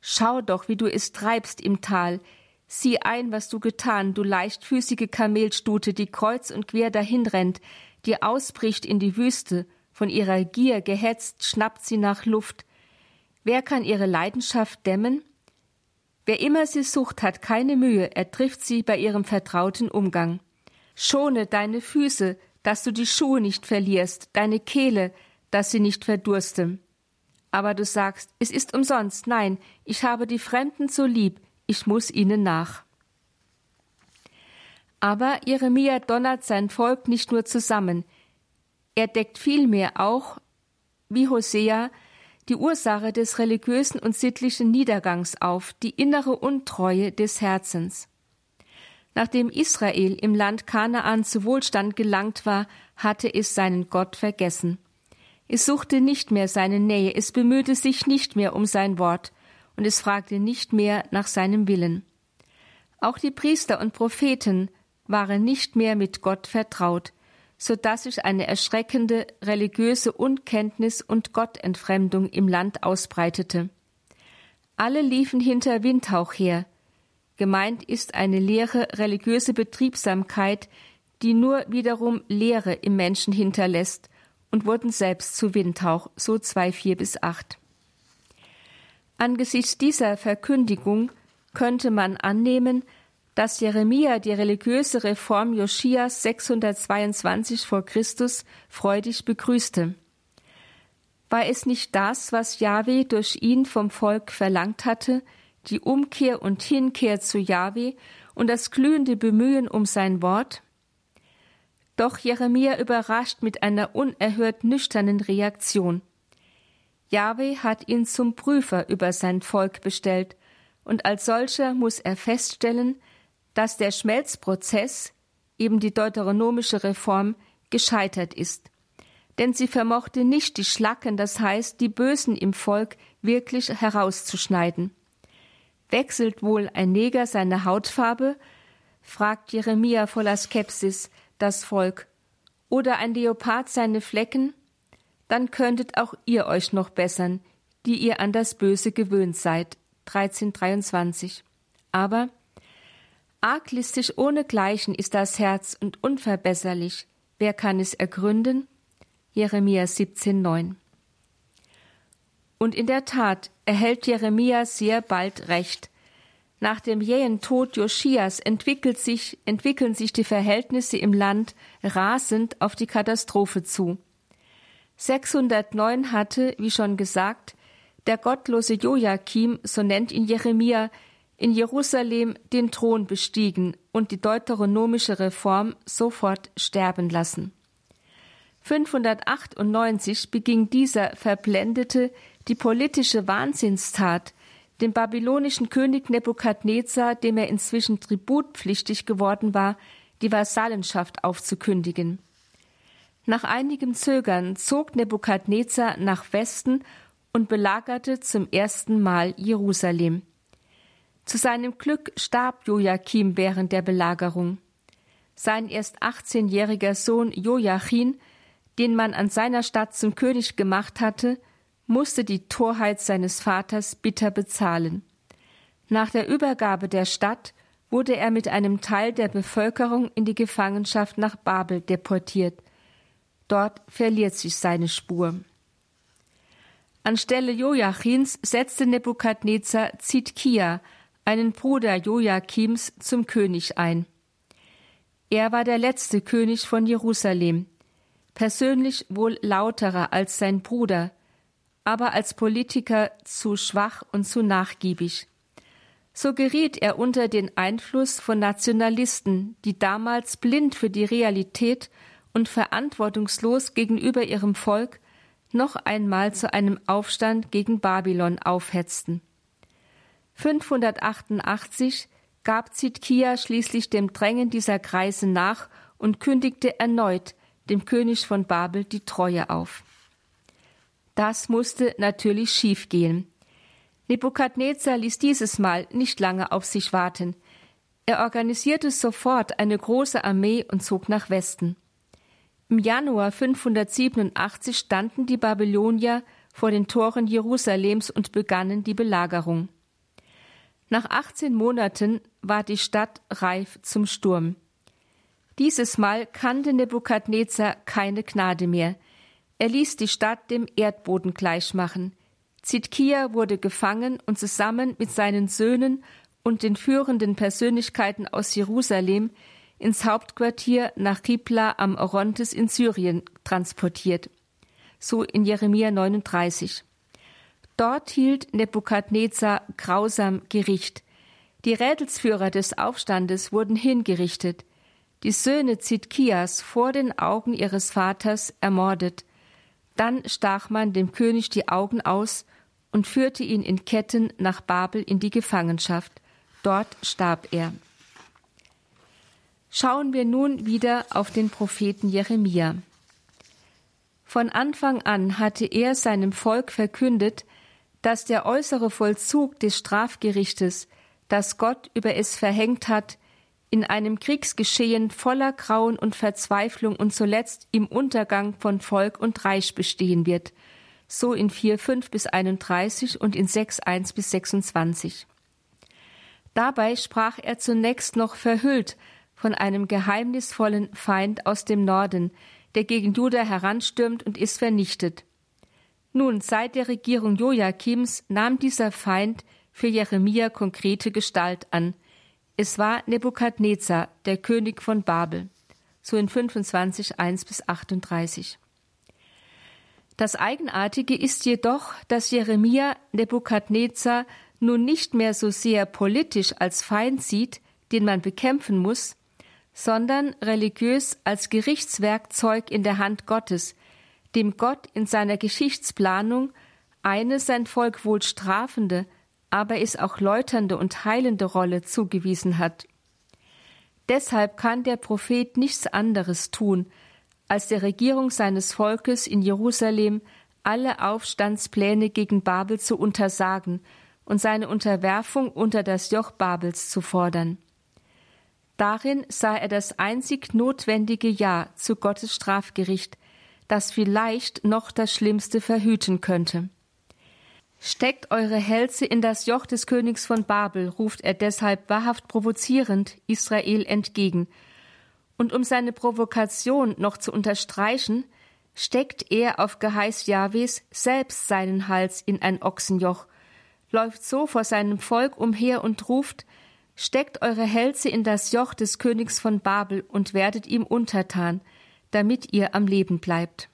S2: Schau doch, wie du es treibst im Tal. Sieh ein, was du getan, du leichtfüßige Kamelstute, die kreuz und quer dahinrennt, die ausbricht in die Wüste, von ihrer Gier gehetzt, schnappt sie nach Luft. Wer kann ihre Leidenschaft dämmen? Wer immer sie sucht, hat keine Mühe, er trifft sie bei ihrem vertrauten Umgang. Schone deine Füße, dass du die Schuhe nicht verlierst, deine Kehle, dass sie nicht verdurste. Aber du sagst, es ist umsonst, nein, ich habe die Fremden so lieb, ich muss ihnen nach. Aber Jeremia donnert sein Volk nicht nur zusammen, er deckt vielmehr auch, wie Hosea, die Ursache des religiösen und sittlichen Niedergangs auf, die innere Untreue des Herzens. Nachdem Israel im Land Kanaan zu Wohlstand gelangt war, hatte es seinen Gott vergessen. Es suchte nicht mehr seine Nähe, es bemühte sich nicht mehr um sein Wort, und es fragte nicht mehr nach seinem Willen. Auch die Priester und Propheten waren nicht mehr mit Gott vertraut, so dass sich eine erschreckende religiöse Unkenntnis und Gottentfremdung im Land ausbreitete. Alle liefen hinter Windhauch her, Gemeint ist eine leere religiöse Betriebsamkeit, die nur wiederum Leere im Menschen hinterlässt und wurden selbst zu Windhauch, so 2, 4 bis 8. Angesichts dieser Verkündigung könnte man annehmen, dass Jeremia die religiöse Reform Joschias 622 vor Christus freudig begrüßte. War es nicht das, was Jahwe durch ihn vom Volk verlangt hatte, die Umkehr und Hinkehr zu Jahwe und das glühende Bemühen um sein Wort? Doch Jeremia überrascht mit einer unerhört nüchternen Reaktion. Jahwe hat ihn zum Prüfer über sein Volk bestellt, und als solcher muss er feststellen, dass der Schmelzprozess, eben die deuteronomische Reform, gescheitert ist. Denn sie vermochte nicht die Schlacken, das heißt die Bösen im Volk, wirklich herauszuschneiden. Wechselt wohl ein Neger seine Hautfarbe? fragt Jeremia voller Skepsis das Volk. Oder ein Leopard seine Flecken? Dann könntet auch ihr euch noch bessern, die ihr an das Böse gewöhnt seid. 1323. Aber arglistig ohnegleichen ist das Herz und unverbesserlich. Wer kann es ergründen? Jeremia 17,9. Und in der Tat erhält Jeremia sehr bald Recht. Nach dem jähen Tod Joschias sich, entwickeln sich die Verhältnisse im Land rasend auf die Katastrophe zu. 609 hatte, wie schon gesagt, der gottlose Joachim, so nennt ihn Jeremia, in Jerusalem den Thron bestiegen und die deuteronomische Reform sofort sterben lassen. 598 beging dieser Verblendete die politische Wahnsinnstat, dem babylonischen König Nebukadnezar, dem er inzwischen tributpflichtig geworden war, die Vasallenschaft aufzukündigen. Nach einigem Zögern zog Nebukadnezar nach Westen und belagerte zum ersten Mal Jerusalem. Zu seinem Glück starb Joachim während der Belagerung. Sein erst 18-jähriger Sohn Joachim, den man an seiner Stadt zum König gemacht hatte, musste die Torheit seines Vaters bitter bezahlen. Nach der Übergabe der Stadt wurde er mit einem Teil der Bevölkerung in die Gefangenschaft nach Babel deportiert. Dort verliert sich seine Spur. Anstelle Joachims setzte Nebukadnezar Zitkia, einen Bruder Joachims, zum König ein. Er war der letzte König von Jerusalem, persönlich wohl lauterer als sein Bruder, aber als Politiker zu schwach und zu nachgiebig. So geriet er unter den Einfluss von Nationalisten, die damals blind für die Realität und verantwortungslos gegenüber ihrem Volk noch einmal zu einem Aufstand gegen Babylon aufhetzten. 588 gab Zitkia schließlich dem Drängen dieser Kreise nach und kündigte erneut dem König von Babel die Treue auf. Das musste natürlich schiefgehen. Nebukadnezar ließ dieses Mal nicht lange auf sich warten. Er organisierte sofort eine große Armee und zog nach Westen. Im Januar 587 standen die Babylonier vor den Toren Jerusalems und begannen die Belagerung. Nach 18 Monaten war die Stadt reif zum Sturm. Dieses Mal kannte Nebukadnezar keine Gnade mehr. Er ließ die Stadt dem Erdboden gleichmachen. Zitkia wurde gefangen und zusammen mit seinen Söhnen und den führenden Persönlichkeiten aus Jerusalem ins Hauptquartier nach Ribla am Orontes in Syrien transportiert. So in Jeremia 39. Dort hielt Nebukadnezar grausam Gericht. Die Rädelsführer des Aufstandes wurden hingerichtet, die Söhne Zitkias vor den Augen ihres Vaters ermordet. Dann stach man dem König die Augen aus und führte ihn in Ketten nach Babel in die Gefangenschaft. Dort starb er. Schauen wir nun wieder auf den Propheten Jeremia. Von Anfang an hatte er seinem Volk verkündet, dass der äußere Vollzug des Strafgerichtes, das Gott über es verhängt hat, in einem Kriegsgeschehen voller Grauen und Verzweiflung und zuletzt im Untergang von Volk und Reich bestehen wird – so in 4, 5 bis 31 und in 6, 1 bis 26. Dabei sprach er zunächst noch verhüllt von einem geheimnisvollen Feind aus dem Norden, der gegen Juda heranstürmt und ist vernichtet. Nun, seit der Regierung Joachims nahm dieser Feind für Jeremia konkrete Gestalt an. Es war Nebukadnezar, der König von Babel. So in 25, 1 bis 38. Das Eigenartige ist jedoch, dass Jeremia Nebukadnezar nun nicht mehr so sehr politisch als Feind sieht, den man bekämpfen muss, sondern religiös als Gerichtswerkzeug in der Hand Gottes, dem Gott in seiner Geschichtsplanung eine sein Volk wohl strafende, aber es auch läuternde und heilende Rolle zugewiesen hat. Deshalb kann der Prophet nichts anderes tun, als der Regierung seines Volkes in Jerusalem alle Aufstandspläne gegen Babel zu untersagen und seine Unterwerfung unter das Joch Babels zu fordern. Darin sah er das einzig notwendige Ja zu Gottes Strafgericht, das vielleicht noch das Schlimmste verhüten könnte. Steckt eure Hälse in das Joch des Königs von Babel, ruft er deshalb wahrhaft provozierend Israel entgegen und um seine Provokation noch zu unterstreichen, steckt er auf Geheiß Jahwes selbst seinen Hals in ein Ochsenjoch, läuft so vor seinem Volk umher und ruft, Steckt eure Hälse in das Joch des Königs von Babel und werdet ihm untertan, damit ihr am Leben bleibt.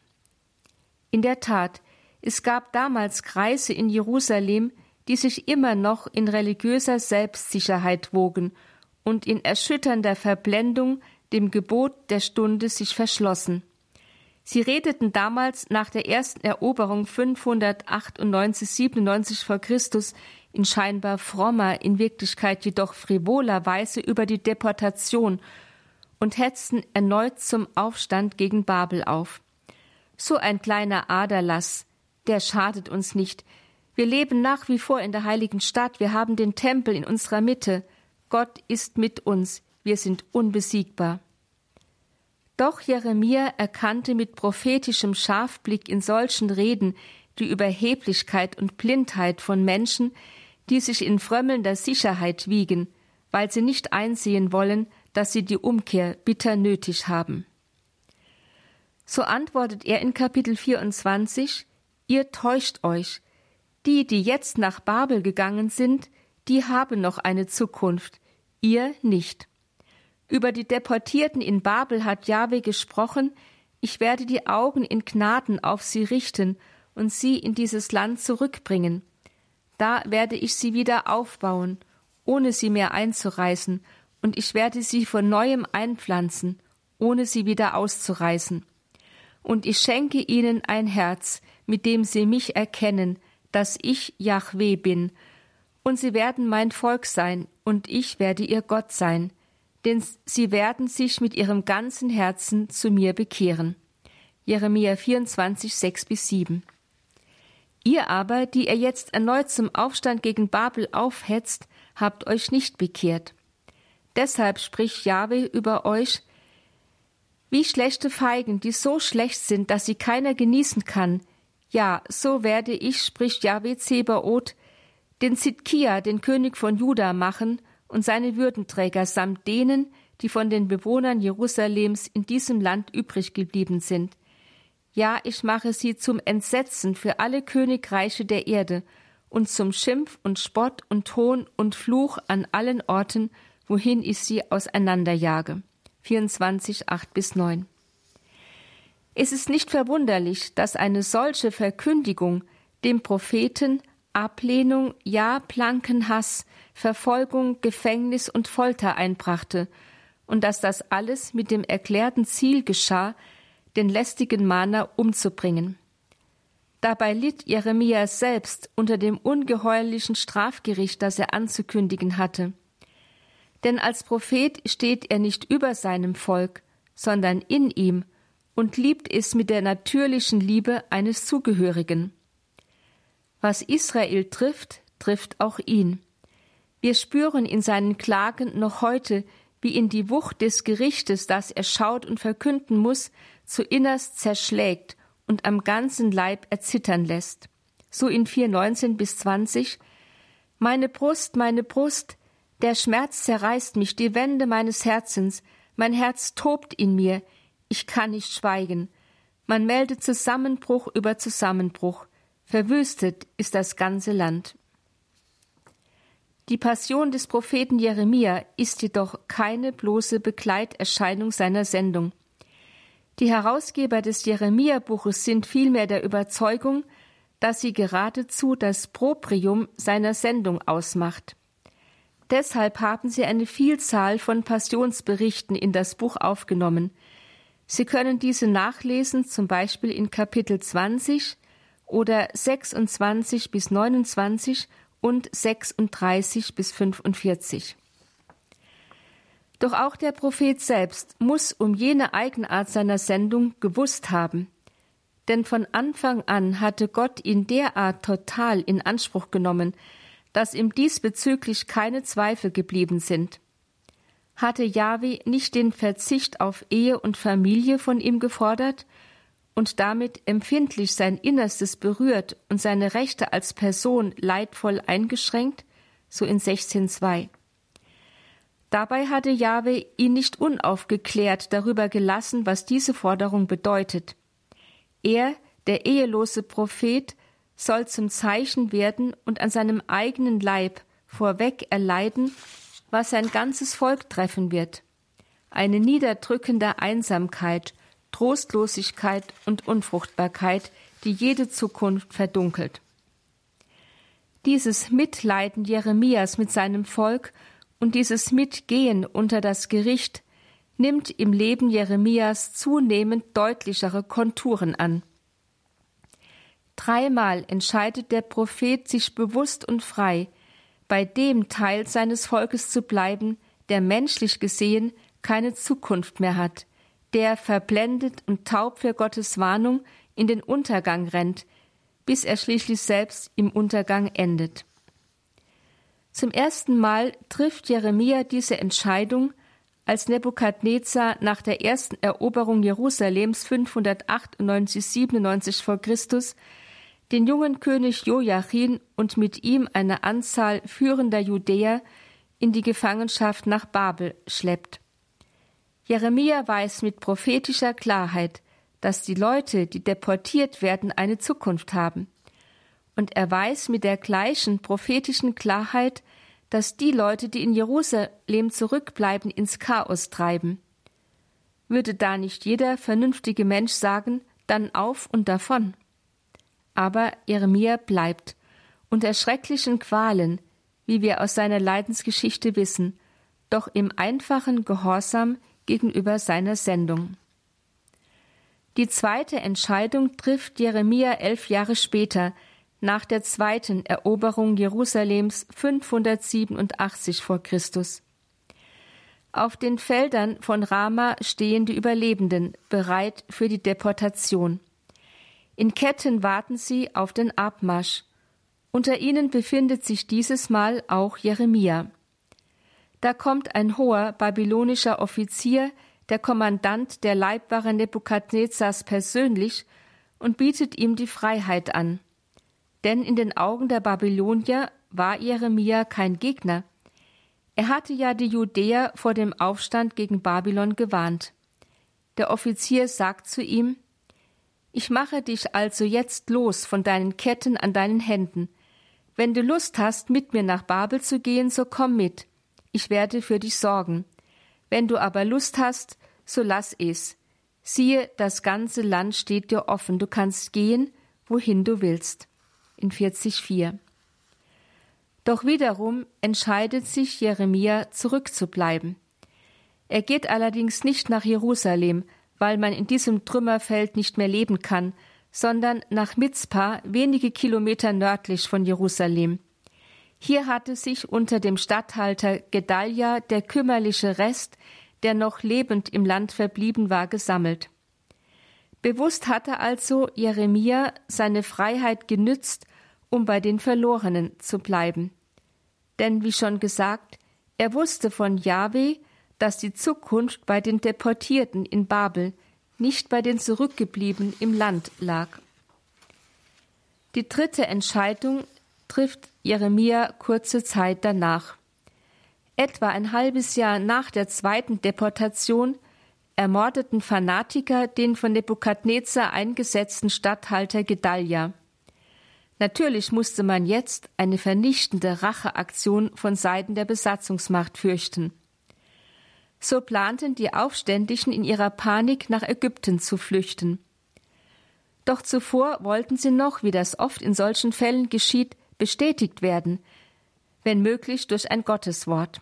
S2: In der Tat, es gab damals Kreise in Jerusalem, die sich immer noch in religiöser Selbstsicherheit wogen und in erschütternder Verblendung dem Gebot der Stunde sich verschlossen. Sie redeten damals nach der ersten Eroberung 598 97 vor Christus in scheinbar frommer, in Wirklichkeit jedoch frivoler Weise über die Deportation und hetzten erneut zum Aufstand gegen Babel auf. So ein kleiner Aderlass, der schadet uns nicht. Wir leben nach wie vor in der heiligen Stadt, wir haben den Tempel in unserer Mitte. Gott ist mit uns, wir sind unbesiegbar. Doch Jeremia erkannte mit prophetischem Scharfblick in solchen Reden die Überheblichkeit und Blindheit von Menschen, die sich in frömmelnder Sicherheit wiegen, weil sie nicht einsehen wollen, dass sie die Umkehr bitter nötig haben. So antwortet er in Kapitel 24, Ihr täuscht euch. Die, die jetzt nach Babel gegangen sind, die haben noch eine Zukunft, ihr nicht. Über die Deportierten in Babel hat Jahwe gesprochen, ich werde die Augen in Gnaden auf sie richten und sie in dieses Land zurückbringen. Da werde ich sie wieder aufbauen, ohne sie mehr einzureißen, und ich werde sie von neuem einpflanzen, ohne sie wieder auszureißen. Und ich schenke ihnen ein Herz, mit dem sie mich erkennen, dass ich Jahweh bin, und sie werden mein Volk sein, und ich werde ihr Gott sein, denn sie werden sich mit ihrem ganzen Herzen zu mir bekehren. Jeremia 24, 6 bis 7. Ihr aber, die ihr jetzt erneut zum Aufstand gegen Babel aufhetzt, habt euch nicht bekehrt. Deshalb spricht Jahwe über euch, wie schlechte Feigen, die so schlecht sind, dass sie keiner genießen kann. Ja, so werde ich, spricht Jahwe Zebaoth, den Zitkia, den König von Juda, machen und seine Würdenträger samt denen, die von den Bewohnern Jerusalems in diesem Land übrig geblieben sind. Ja, ich mache sie zum Entsetzen für alle Königreiche der Erde und zum Schimpf und Spott und Hohn und Fluch an allen Orten, wohin ich sie auseinanderjage. 24, 8 bis 9. Es ist nicht verwunderlich, dass eine solche Verkündigung dem Propheten Ablehnung, ja blanken Hass, Verfolgung, Gefängnis und Folter einbrachte, und dass das alles mit dem erklärten Ziel geschah, den lästigen Mahner umzubringen. Dabei litt Jeremia selbst unter dem ungeheuerlichen Strafgericht, das er anzukündigen hatte. Denn als Prophet steht er nicht über seinem Volk, sondern in ihm und liebt es mit der natürlichen Liebe eines Zugehörigen. Was Israel trifft, trifft auch ihn. Wir spüren in seinen Klagen noch heute, wie ihn die Wucht des Gerichtes, das er schaut und verkünden muss, zu innerst zerschlägt und am ganzen Leib erzittern lässt. So in 4,19 bis 20 Meine Brust, meine Brust, der Schmerz zerreißt mich, die Wände meines Herzens, mein Herz tobt in mir, ich kann nicht schweigen. Man meldet Zusammenbruch über Zusammenbruch, verwüstet ist das ganze Land. Die Passion des Propheten Jeremia ist jedoch keine bloße Begleiterscheinung seiner Sendung. Die Herausgeber des Jeremia-Buches sind vielmehr der Überzeugung, dass sie geradezu das Proprium seiner Sendung ausmacht. Deshalb haben sie eine Vielzahl von Passionsberichten in das Buch aufgenommen. Sie können diese nachlesen, zum Beispiel in Kapitel 20 oder 26 bis 29 und 36 bis 45. Doch auch der Prophet selbst muss um jene Eigenart seiner Sendung gewusst haben. Denn von Anfang an hatte Gott ihn derart total in Anspruch genommen, dass ihm diesbezüglich keine Zweifel geblieben sind. Hatte Yahweh nicht den Verzicht auf Ehe und Familie von ihm gefordert und damit empfindlich sein Innerstes berührt und seine Rechte als Person leidvoll eingeschränkt, so in 16.2. Dabei hatte Jahwe ihn nicht unaufgeklärt darüber gelassen, was diese Forderung bedeutet. Er, der ehelose Prophet, soll zum Zeichen werden und an seinem eigenen Leib vorweg erleiden, was sein ganzes Volk treffen wird. Eine niederdrückende Einsamkeit, Trostlosigkeit und Unfruchtbarkeit, die jede Zukunft verdunkelt. Dieses Mitleiden Jeremias mit seinem Volk und dieses Mitgehen unter das Gericht nimmt im Leben Jeremias zunehmend deutlichere Konturen an. Dreimal entscheidet der Prophet sich bewusst und frei, bei dem Teil seines Volkes zu bleiben, der menschlich gesehen keine Zukunft mehr hat, der verblendet und taub für Gottes Warnung in den Untergang rennt, bis er schließlich selbst im Untergang endet. Zum ersten Mal trifft Jeremia diese Entscheidung, als Nebukadnezar nach der ersten Eroberung Jerusalems 598-97 vor Christus den jungen König Joachim und mit ihm eine Anzahl führender Judäer in die Gefangenschaft nach Babel schleppt. Jeremia weiß mit prophetischer Klarheit, dass die Leute, die deportiert werden, eine Zukunft haben und er weiß mit der gleichen prophetischen Klarheit, dass die Leute, die in Jerusalem zurückbleiben, ins Chaos treiben. Würde da nicht jeder vernünftige Mensch sagen, dann auf und davon? Aber Jeremia bleibt unter schrecklichen Qualen, wie wir aus seiner Leidensgeschichte wissen, doch im einfachen Gehorsam gegenüber seiner Sendung. Die zweite Entscheidung trifft Jeremia elf Jahre später, nach der zweiten Eroberung Jerusalems 587 vor Christus. Auf den Feldern von Rama stehen die Überlebenden, bereit für die Deportation. In Ketten warten sie auf den Abmarsch. Unter ihnen befindet sich dieses Mal auch Jeremia. Da kommt ein hoher babylonischer Offizier, der Kommandant der Leibwache Nebukadnezars persönlich, und bietet ihm die Freiheit an denn in den Augen der Babylonier war Jeremia kein Gegner. Er hatte ja die Judäer vor dem Aufstand gegen Babylon gewarnt. Der Offizier sagt zu ihm Ich mache dich also jetzt los von deinen Ketten an deinen Händen. Wenn du Lust hast, mit mir nach Babel zu gehen, so komm mit. Ich werde für dich sorgen. Wenn du aber Lust hast, so lass es. Siehe, das ganze Land steht dir offen, du kannst gehen, wohin du willst in 40,4. Doch wiederum entscheidet sich Jeremia zurückzubleiben. Er geht allerdings nicht nach Jerusalem, weil man in diesem Trümmerfeld nicht mehr leben kann, sondern nach Mizpah, wenige Kilometer nördlich von Jerusalem. Hier hatte sich unter dem Statthalter Gedalia der kümmerliche Rest, der noch lebend im Land verblieben war, gesammelt. Bewusst hatte also Jeremia seine Freiheit genützt, um bei den Verlorenen zu bleiben. Denn wie schon gesagt, er wusste von Jahwe, dass die Zukunft bei den Deportierten in Babel, nicht bei den Zurückgebliebenen im Land lag. Die dritte Entscheidung trifft Jeremia kurze Zeit danach. Etwa ein halbes Jahr nach der zweiten Deportation ermordeten Fanatiker den von Nebukadnezar eingesetzten Statthalter Gedalia. Natürlich musste man jetzt eine vernichtende Racheaktion von Seiten der Besatzungsmacht fürchten. So planten die Aufständischen in ihrer Panik nach Ägypten zu flüchten. Doch zuvor wollten sie noch, wie das oft in solchen Fällen geschieht, bestätigt werden, wenn möglich durch ein Gotteswort.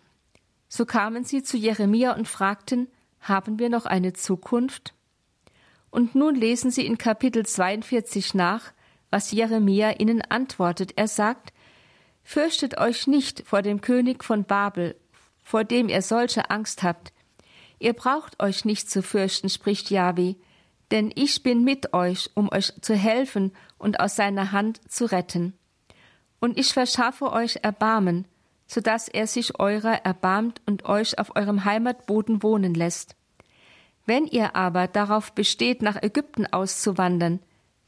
S2: So kamen sie zu Jeremia und fragten, haben wir noch eine Zukunft? Und nun lesen sie in Kapitel 42 nach, was Jeremia ihnen antwortet. Er sagt, Fürchtet euch nicht vor dem König von Babel, vor dem ihr solche Angst habt. Ihr braucht euch nicht zu fürchten, spricht Jahwe, denn ich bin mit euch, um euch zu helfen und aus seiner Hand zu retten. Und ich verschaffe euch Erbarmen, so dass er sich eurer erbarmt und euch auf eurem Heimatboden wohnen lässt. Wenn ihr aber darauf besteht, nach Ägypten auszuwandern,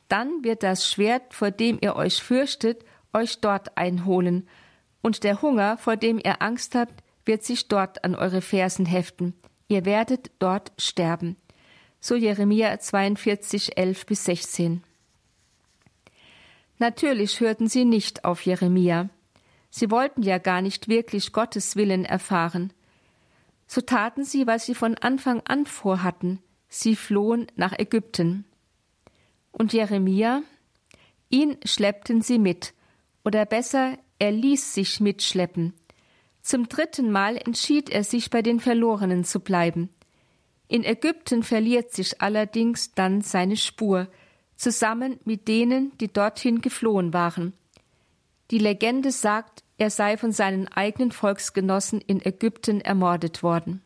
S2: dann wird das Schwert, vor dem ihr euch fürchtet, euch dort einholen, und der Hunger, vor dem ihr Angst habt, wird sich dort an eure Fersen heften. Ihr werdet dort sterben. So Jeremia 42, 11 bis 16. Natürlich hörten sie nicht auf Jeremia. Sie wollten ja gar nicht wirklich Gottes Willen erfahren. So taten sie, was sie von Anfang an vorhatten. Sie flohen nach Ägypten und Jeremia, ihn schleppten sie mit, oder besser, er ließ sich mitschleppen. Zum dritten Mal entschied er sich bei den Verlorenen zu bleiben. In Ägypten verliert sich allerdings dann seine Spur, zusammen mit denen, die dorthin geflohen waren. Die Legende sagt, er sei von seinen eigenen Volksgenossen in Ägypten ermordet worden.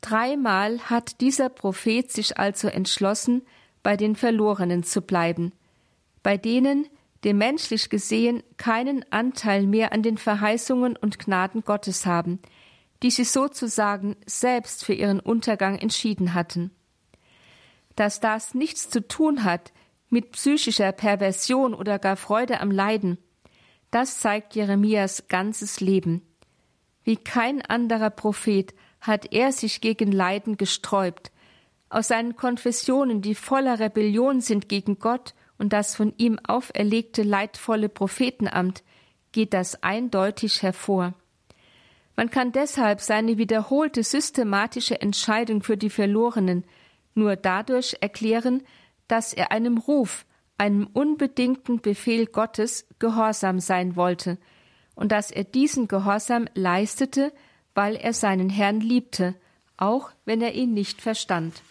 S2: Dreimal hat dieser Prophet sich also entschlossen, bei den Verlorenen zu bleiben. bei denen, die menschlich gesehen keinen Anteil mehr an den Verheißungen und Gnaden Gottes haben, die sie sozusagen selbst für ihren Untergang entschieden hatten. Dass das nichts zu tun hat mit psychischer Perversion oder gar Freude am Leiden, das zeigt Jeremias ganzes Leben. Wie kein anderer Prophet hat er sich gegen Leiden gesträubt. Aus seinen Konfessionen, die voller Rebellion sind gegen Gott und das von ihm auferlegte leidvolle Prophetenamt, geht das eindeutig hervor. Man kann deshalb seine wiederholte systematische Entscheidung für die Verlorenen nur dadurch erklären, dass er einem Ruf, einem unbedingten Befehl Gottes gehorsam sein wollte und dass er diesen Gehorsam leistete, weil er seinen Herrn liebte, auch wenn er ihn nicht verstand.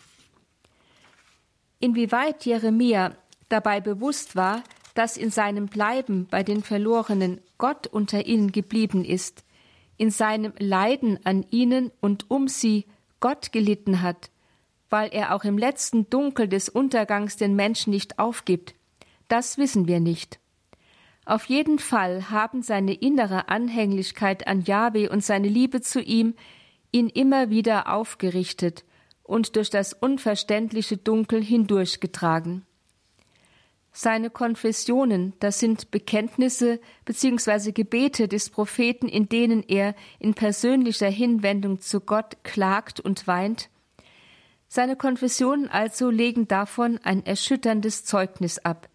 S2: Inwieweit Jeremia dabei bewusst war, dass in seinem Bleiben bei den Verlorenen Gott unter ihnen geblieben ist, in seinem Leiden an ihnen und um sie Gott gelitten hat, weil er auch im letzten Dunkel des Untergangs den Menschen nicht aufgibt, das wissen wir nicht. Auf jeden Fall haben seine innere Anhänglichkeit an Jahwe und seine Liebe zu ihm ihn immer wieder aufgerichtet und durch das unverständliche Dunkel hindurchgetragen. Seine Konfessionen, das sind Bekenntnisse bzw. Gebete des Propheten, in denen er in persönlicher Hinwendung zu Gott klagt und weint. Seine Konfessionen also legen davon ein erschütterndes Zeugnis ab.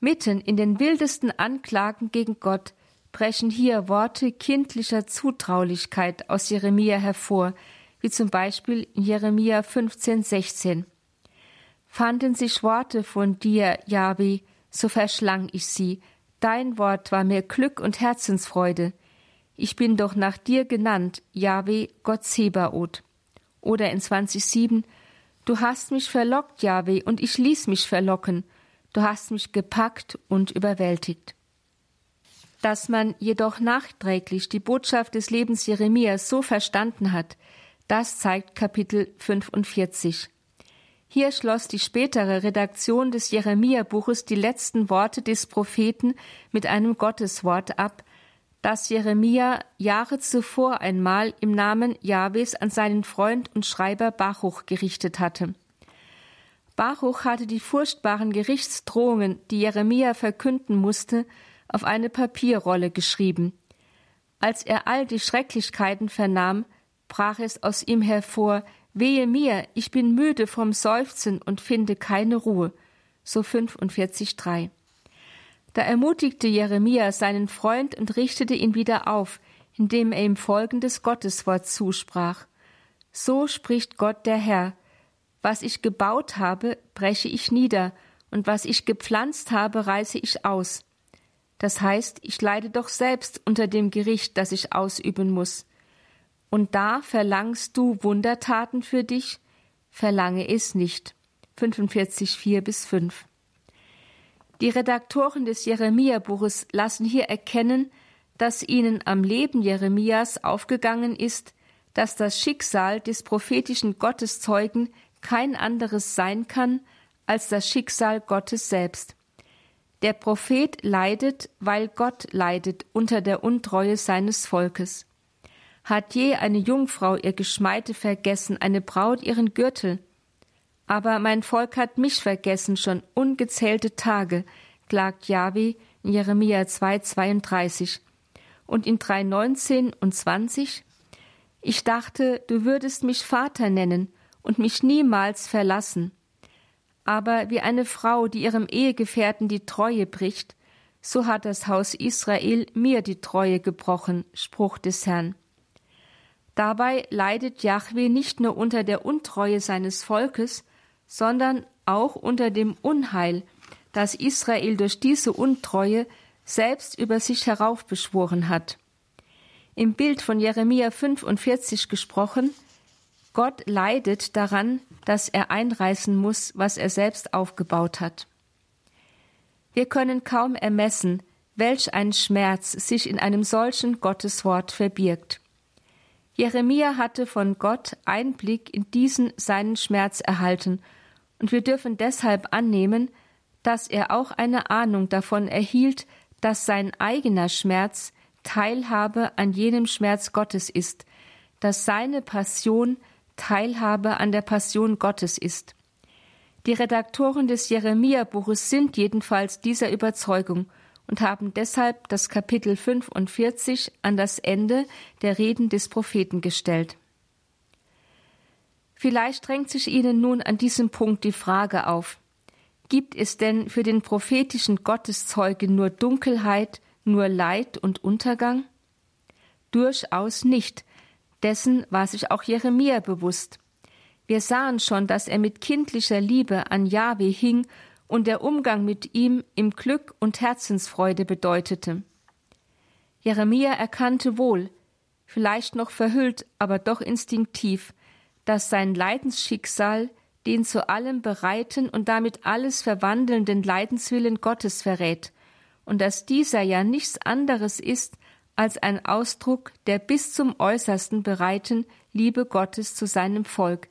S2: Mitten in den wildesten Anklagen gegen Gott brechen hier Worte kindlicher Zutraulichkeit aus Jeremia hervor, wie zum Beispiel in Jeremia 15, 16 fanden sich Worte von dir, Jahwe, so verschlang ich sie. Dein Wort war mir Glück und Herzensfreude. Ich bin doch nach dir genannt, Jahwe, Gott Zebaoth. Oder in 20,7 Du hast mich verlockt, Jahwe, und ich ließ mich verlocken. Du hast mich gepackt und überwältigt. Dass man jedoch nachträglich die Botschaft des Lebens Jeremias so verstanden hat, das zeigt Kapitel 45. Hier schloss die spätere Redaktion des Jeremia-Buches die letzten Worte des Propheten mit einem Gotteswort ab, das Jeremia Jahre zuvor einmal im Namen Jahwes an seinen Freund und Schreiber Baruch gerichtet hatte. Baruch hatte die furchtbaren Gerichtsdrohungen, die Jeremia verkünden musste, auf eine Papierrolle geschrieben. Als er all die Schrecklichkeiten vernahm, brach es aus ihm hervor, Wehe mir, ich bin müde vom Seufzen und finde keine Ruhe. So 45,3. Da ermutigte Jeremia seinen Freund und richtete ihn wieder auf, indem er ihm folgendes Gotteswort zusprach. So spricht Gott der Herr. Was ich gebaut habe, breche ich nieder, und was ich gepflanzt habe, reiße ich aus. Das heißt, ich leide doch selbst unter dem Gericht, das ich ausüben muss. Und da verlangst du Wundertaten für dich? Verlange es nicht. 45, 4 bis 5. Die Redaktoren des Jeremia-Buches lassen hier erkennen, dass ihnen am Leben Jeremias aufgegangen ist, dass das Schicksal des prophetischen Gotteszeugen kein anderes sein kann als das Schicksal Gottes selbst. Der Prophet leidet, weil Gott leidet unter der Untreue seines Volkes. Hat je eine Jungfrau ihr Geschmeide vergessen, eine Braut ihren Gürtel? Aber mein Volk hat mich vergessen schon ungezählte Tage, klagt Jahwe in Jeremia 2, 32. Und in 3, 19 und 20? Ich dachte, du würdest mich Vater nennen und mich niemals verlassen. Aber wie eine Frau, die ihrem Ehegefährten die Treue bricht, so hat das Haus Israel mir die Treue gebrochen, Spruch des Herrn. Dabei leidet Jahwe nicht nur unter der Untreue seines Volkes, sondern auch unter dem Unheil, das Israel durch diese Untreue selbst über sich heraufbeschworen hat. Im Bild von Jeremia 45 gesprochen, Gott leidet daran, dass er einreißen muss, was er selbst aufgebaut hat. Wir können kaum ermessen, welch ein Schmerz sich in einem solchen Gotteswort verbirgt. Jeremia hatte von Gott Einblick in diesen seinen Schmerz erhalten, und wir dürfen deshalb annehmen, dass er auch eine Ahnung davon erhielt, dass sein eigener Schmerz Teilhabe an jenem Schmerz Gottes ist, dass seine Passion Teilhabe an der Passion Gottes ist. Die Redaktoren des Jeremia-Buches sind jedenfalls dieser Überzeugung und haben deshalb das Kapitel 45 an das Ende der Reden des Propheten gestellt. Vielleicht drängt sich Ihnen nun an diesem Punkt die Frage auf, gibt es denn für den prophetischen Gotteszeugen nur Dunkelheit, nur Leid und Untergang? Durchaus nicht, dessen war sich auch Jeremia bewusst. Wir sahen schon, dass er mit kindlicher Liebe an Jahwe hing und der Umgang mit ihm im Glück und Herzensfreude bedeutete. Jeremia erkannte wohl, vielleicht noch verhüllt, aber doch instinktiv, dass sein Leidensschicksal den zu allem bereiten und damit alles verwandelnden Leidenswillen Gottes verrät, und dass dieser ja nichts anderes ist als ein Ausdruck der bis zum äußersten bereiten Liebe Gottes zu seinem Volk,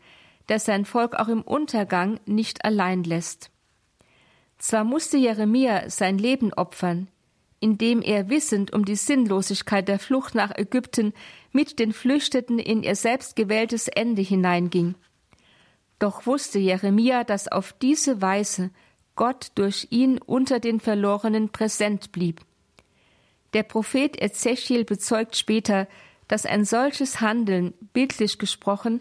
S2: der sein Volk auch im Untergang nicht allein lässt. Zwar musste Jeremia sein Leben opfern, indem er wissend um die Sinnlosigkeit der Flucht nach Ägypten mit den Flüchteten in ihr selbst gewähltes Ende hineinging. Doch wusste Jeremia, dass auf diese Weise Gott durch ihn unter den Verlorenen präsent blieb. Der Prophet Ezechiel bezeugt später, dass ein solches Handeln, bildlich gesprochen,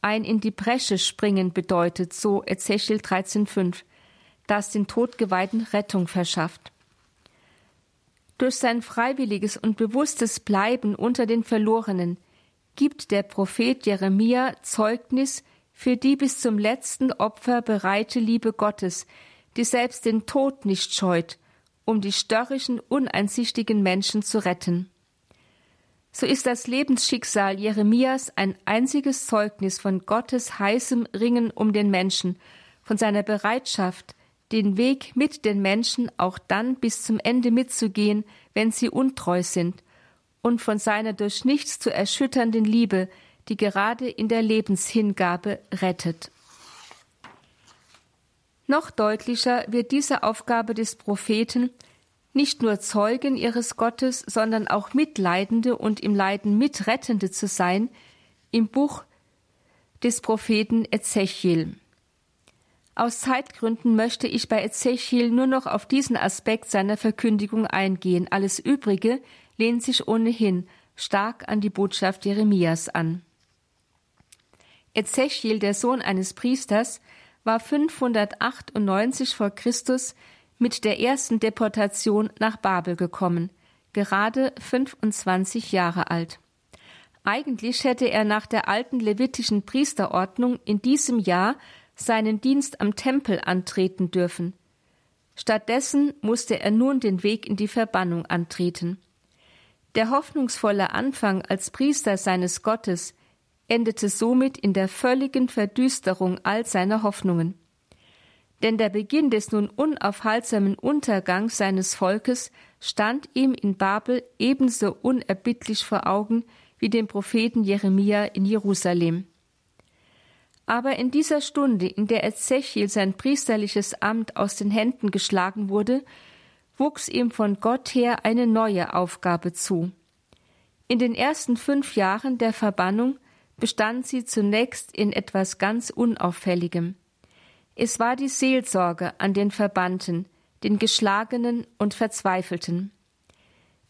S2: ein in die Bresche springen bedeutet, so Ezechiel 13,5 das den Todgeweihten Rettung verschafft. Durch sein freiwilliges und bewusstes Bleiben unter den Verlorenen gibt der Prophet Jeremia Zeugnis für die bis zum letzten Opfer bereite Liebe Gottes, die selbst den Tod nicht scheut, um die störrischen, uneinsichtigen Menschen zu retten. So ist das Lebensschicksal Jeremias ein einziges Zeugnis von Gottes heißem Ringen um den Menschen, von seiner Bereitschaft, den Weg mit den Menschen auch dann bis zum Ende mitzugehen, wenn sie untreu sind, und von seiner durch nichts zu erschütternden Liebe, die gerade in der Lebenshingabe rettet. Noch deutlicher wird diese Aufgabe des Propheten, nicht nur Zeugen ihres Gottes, sondern auch Mitleidende und im Leiden Mitrettende zu sein, im Buch des Propheten Ezechiel. Aus Zeitgründen möchte ich bei Ezechiel nur noch auf diesen Aspekt seiner Verkündigung eingehen. Alles Übrige lehnt sich ohnehin stark an die Botschaft Jeremias an. Ezechiel, der Sohn eines Priesters, war 598 vor Christus mit der ersten Deportation nach Babel gekommen, gerade 25 Jahre alt. Eigentlich hätte er nach der alten levitischen Priesterordnung in diesem Jahr seinen Dienst am Tempel antreten dürfen. Stattdessen musste er nun den Weg in die Verbannung antreten. Der hoffnungsvolle Anfang als Priester seines Gottes endete somit in der völligen Verdüsterung all seiner Hoffnungen. Denn der Beginn des nun unaufhaltsamen Untergangs seines Volkes stand ihm in Babel ebenso unerbittlich vor Augen wie dem Propheten Jeremia in Jerusalem. Aber in dieser Stunde, in der Ezechiel sein priesterliches Amt aus den Händen geschlagen wurde, wuchs ihm von Gott her eine neue Aufgabe zu. In den ersten fünf Jahren der Verbannung bestand sie zunächst in etwas ganz Unauffälligem. Es war die Seelsorge an den Verbannten, den Geschlagenen und Verzweifelten.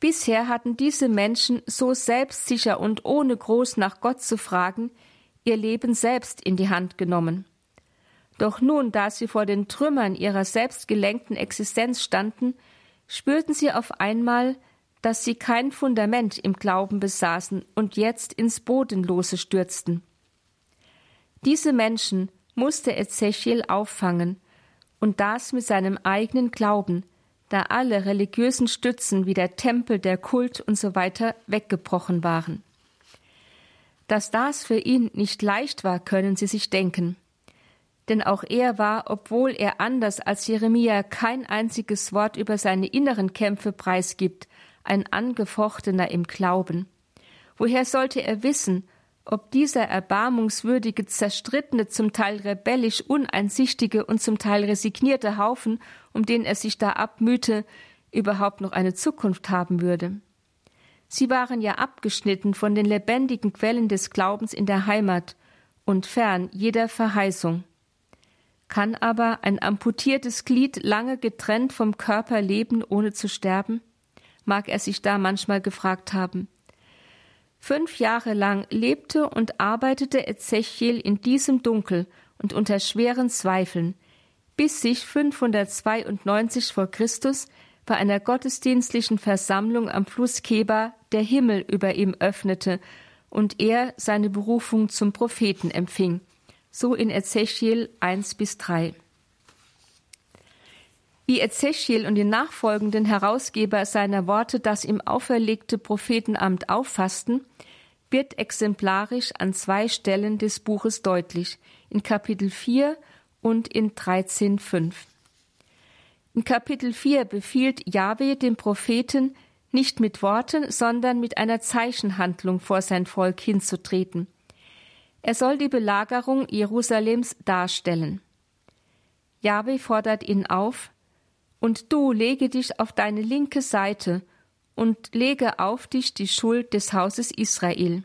S2: Bisher hatten diese Menschen so selbstsicher und ohne groß nach Gott zu fragen, ihr Leben selbst in die Hand genommen. Doch nun, da sie vor den Trümmern ihrer selbstgelenkten Existenz standen, spürten sie auf einmal, dass sie kein Fundament im Glauben besaßen und jetzt ins Bodenlose stürzten. Diese Menschen musste Ezechiel auffangen, und das mit seinem eigenen Glauben, da alle religiösen Stützen wie der Tempel, der Kult usw. So weggebrochen waren. Dass das für ihn nicht leicht war, können Sie sich denken. Denn auch er war, obwohl er anders als Jeremia kein einziges Wort über seine inneren Kämpfe preisgibt, ein Angefochtener im Glauben. Woher sollte er wissen, ob dieser erbarmungswürdige, zerstrittene, zum Teil rebellisch uneinsichtige und zum Teil resignierte Haufen, um den er sich da abmühte, überhaupt noch eine Zukunft haben würde. Sie waren ja abgeschnitten von den lebendigen Quellen des Glaubens in der Heimat und fern jeder Verheißung. Kann aber ein amputiertes Glied lange getrennt vom Körper leben, ohne zu sterben? mag er sich da manchmal gefragt haben. Fünf Jahre lang lebte und arbeitete Ezechiel in diesem Dunkel und unter schweren Zweifeln, bis sich 592 vor Christus bei einer gottesdienstlichen Versammlung am Fluss Keba der Himmel über ihm öffnete und er seine Berufung zum Propheten empfing. So in Ezechiel 1 bis 3. Wie Ezechiel und die nachfolgenden Herausgeber seiner Worte das ihm auferlegte Prophetenamt auffassten, wird exemplarisch an zwei Stellen des Buches deutlich, in Kapitel 4 und in 13,5. In Kapitel 4 befiehlt Jahwe dem Propheten, nicht mit Worten, sondern mit einer Zeichenhandlung vor sein Volk hinzutreten. Er soll die Belagerung Jerusalems darstellen. Jahwe fordert ihn auf, und du lege dich auf deine linke Seite und lege auf dich die Schuld des Hauses Israel.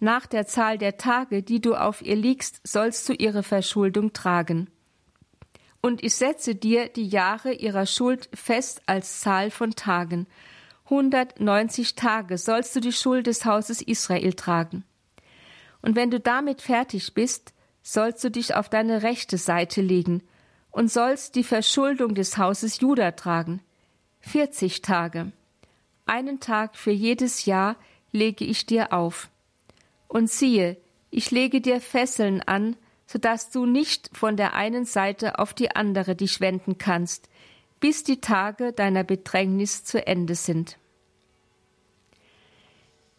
S2: Nach der Zahl der Tage, die du auf ihr liegst, sollst du ihre Verschuldung tragen. Und ich setze dir die Jahre ihrer Schuld fest als Zahl von Tagen. 190 Tage sollst du die Schuld des Hauses Israel tragen. Und wenn du damit fertig bist, sollst du dich auf deine rechte Seite legen und sollst die Verschuldung des Hauses Juda tragen. 40 Tage. Einen Tag für jedes Jahr lege ich dir auf. Und siehe, ich lege dir Fesseln an, so dass du nicht von der einen Seite auf die andere dich wenden kannst, bis die Tage deiner Bedrängnis zu Ende sind.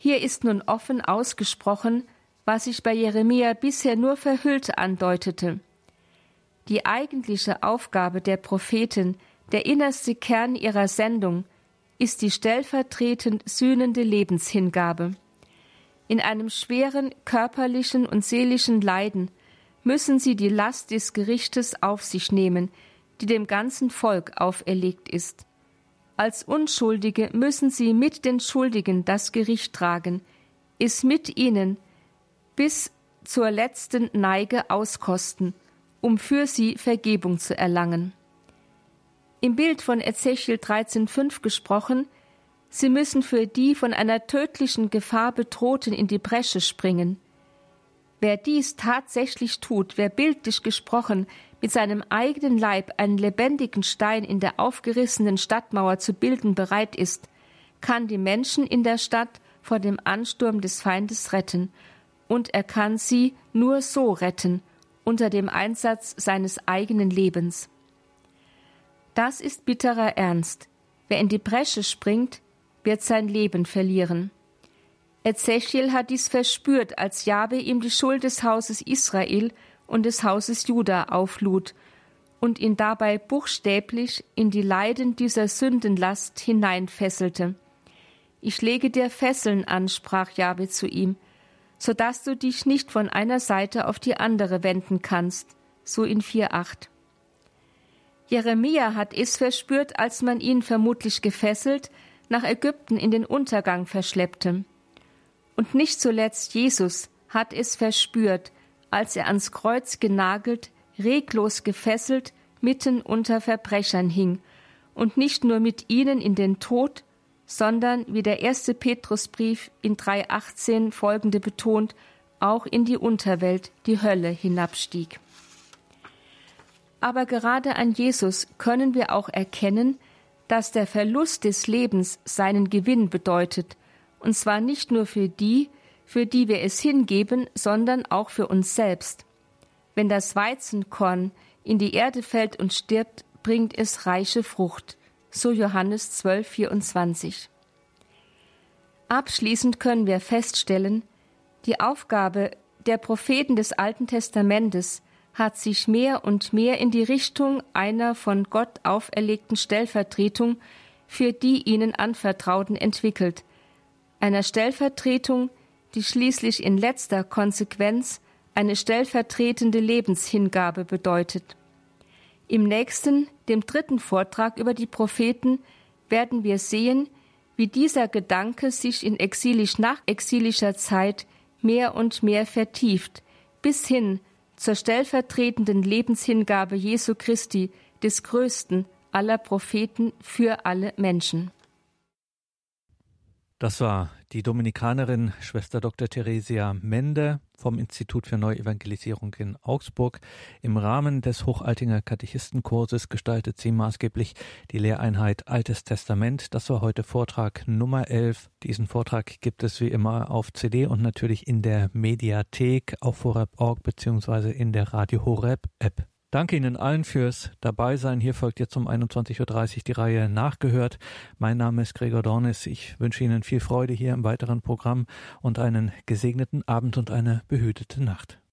S2: Hier ist nun offen ausgesprochen, was sich bei Jeremia bisher nur verhüllt andeutete. Die eigentliche Aufgabe der Propheten, der innerste Kern ihrer Sendung, ist die stellvertretend sühnende Lebenshingabe. In einem schweren körperlichen und seelischen Leiden müssen sie die Last des Gerichtes auf sich nehmen, die dem ganzen Volk auferlegt ist. Als Unschuldige müssen sie mit den Schuldigen das Gericht tragen, es mit ihnen bis zur letzten Neige auskosten, um für sie Vergebung zu erlangen. Im Bild von Ezechiel 13,5 gesprochen Sie müssen für die von einer tödlichen Gefahr bedrohten in die Bresche springen. Wer dies tatsächlich tut, wer bildlich gesprochen mit seinem eigenen Leib einen lebendigen Stein in der aufgerissenen Stadtmauer zu bilden bereit ist, kann die Menschen in der Stadt vor dem Ansturm des Feindes retten, und er kann sie nur so retten, unter dem Einsatz seines eigenen Lebens. Das ist bitterer Ernst. Wer in die Bresche springt, wird sein Leben verlieren. Ezechiel hat dies verspürt, als Jabe ihm die Schuld des Hauses Israel und des Hauses Juda auflud und ihn dabei buchstäblich in die Leiden dieser Sündenlast hineinfesselte. Ich lege dir Fesseln an, sprach Jabe zu ihm, so dass du dich nicht von einer Seite auf die andere wenden kannst, so in 4,8. Jeremia hat es verspürt, als man ihn vermutlich gefesselt, nach Ägypten in den Untergang verschleppte. Und nicht zuletzt Jesus hat es verspürt, als er ans Kreuz genagelt, reglos gefesselt, mitten unter Verbrechern hing und nicht nur mit ihnen in den Tod, sondern, wie der erste Petrusbrief in 3.18 folgende betont, auch in die Unterwelt, die Hölle hinabstieg. Aber gerade an Jesus können wir auch erkennen, dass der Verlust des Lebens seinen Gewinn bedeutet, und zwar nicht nur für die, für die wir es hingeben, sondern auch für uns selbst. Wenn das Weizenkorn in die Erde fällt und stirbt, bringt es reiche Frucht. So Johannes 12, 24. Abschließend können wir feststellen, die Aufgabe der Propheten des Alten Testamentes hat sich mehr und mehr in die Richtung einer von Gott auferlegten Stellvertretung für die ihnen Anvertrauten entwickelt, einer Stellvertretung, die schließlich in letzter Konsequenz eine stellvertretende Lebenshingabe bedeutet. Im nächsten, dem dritten Vortrag über die Propheten, werden wir sehen, wie dieser Gedanke sich in exilisch nachexilischer Zeit mehr und mehr vertieft, bis hin zur stellvertretenden Lebenshingabe Jesu Christi, des größten aller Propheten für alle Menschen.
S1: Das war die Dominikanerin Schwester Dr. Theresia Mende vom Institut für Neuevangelisierung in Augsburg. Im Rahmen des Hochaltinger Katechistenkurses gestaltet sie maßgeblich die Lehreinheit Altes Testament. Das war heute Vortrag Nummer 11. Diesen Vortrag gibt es wie immer auf CD und natürlich in der Mediathek auf horeb.org beziehungsweise in der Radio Horeb App. Danke Ihnen allen fürs Dabeisein. Hier folgt jetzt um 21.30 Uhr die Reihe Nachgehört. Mein Name ist Gregor Dornis. Ich wünsche Ihnen viel Freude hier im weiteren Programm und einen gesegneten Abend und eine behütete Nacht.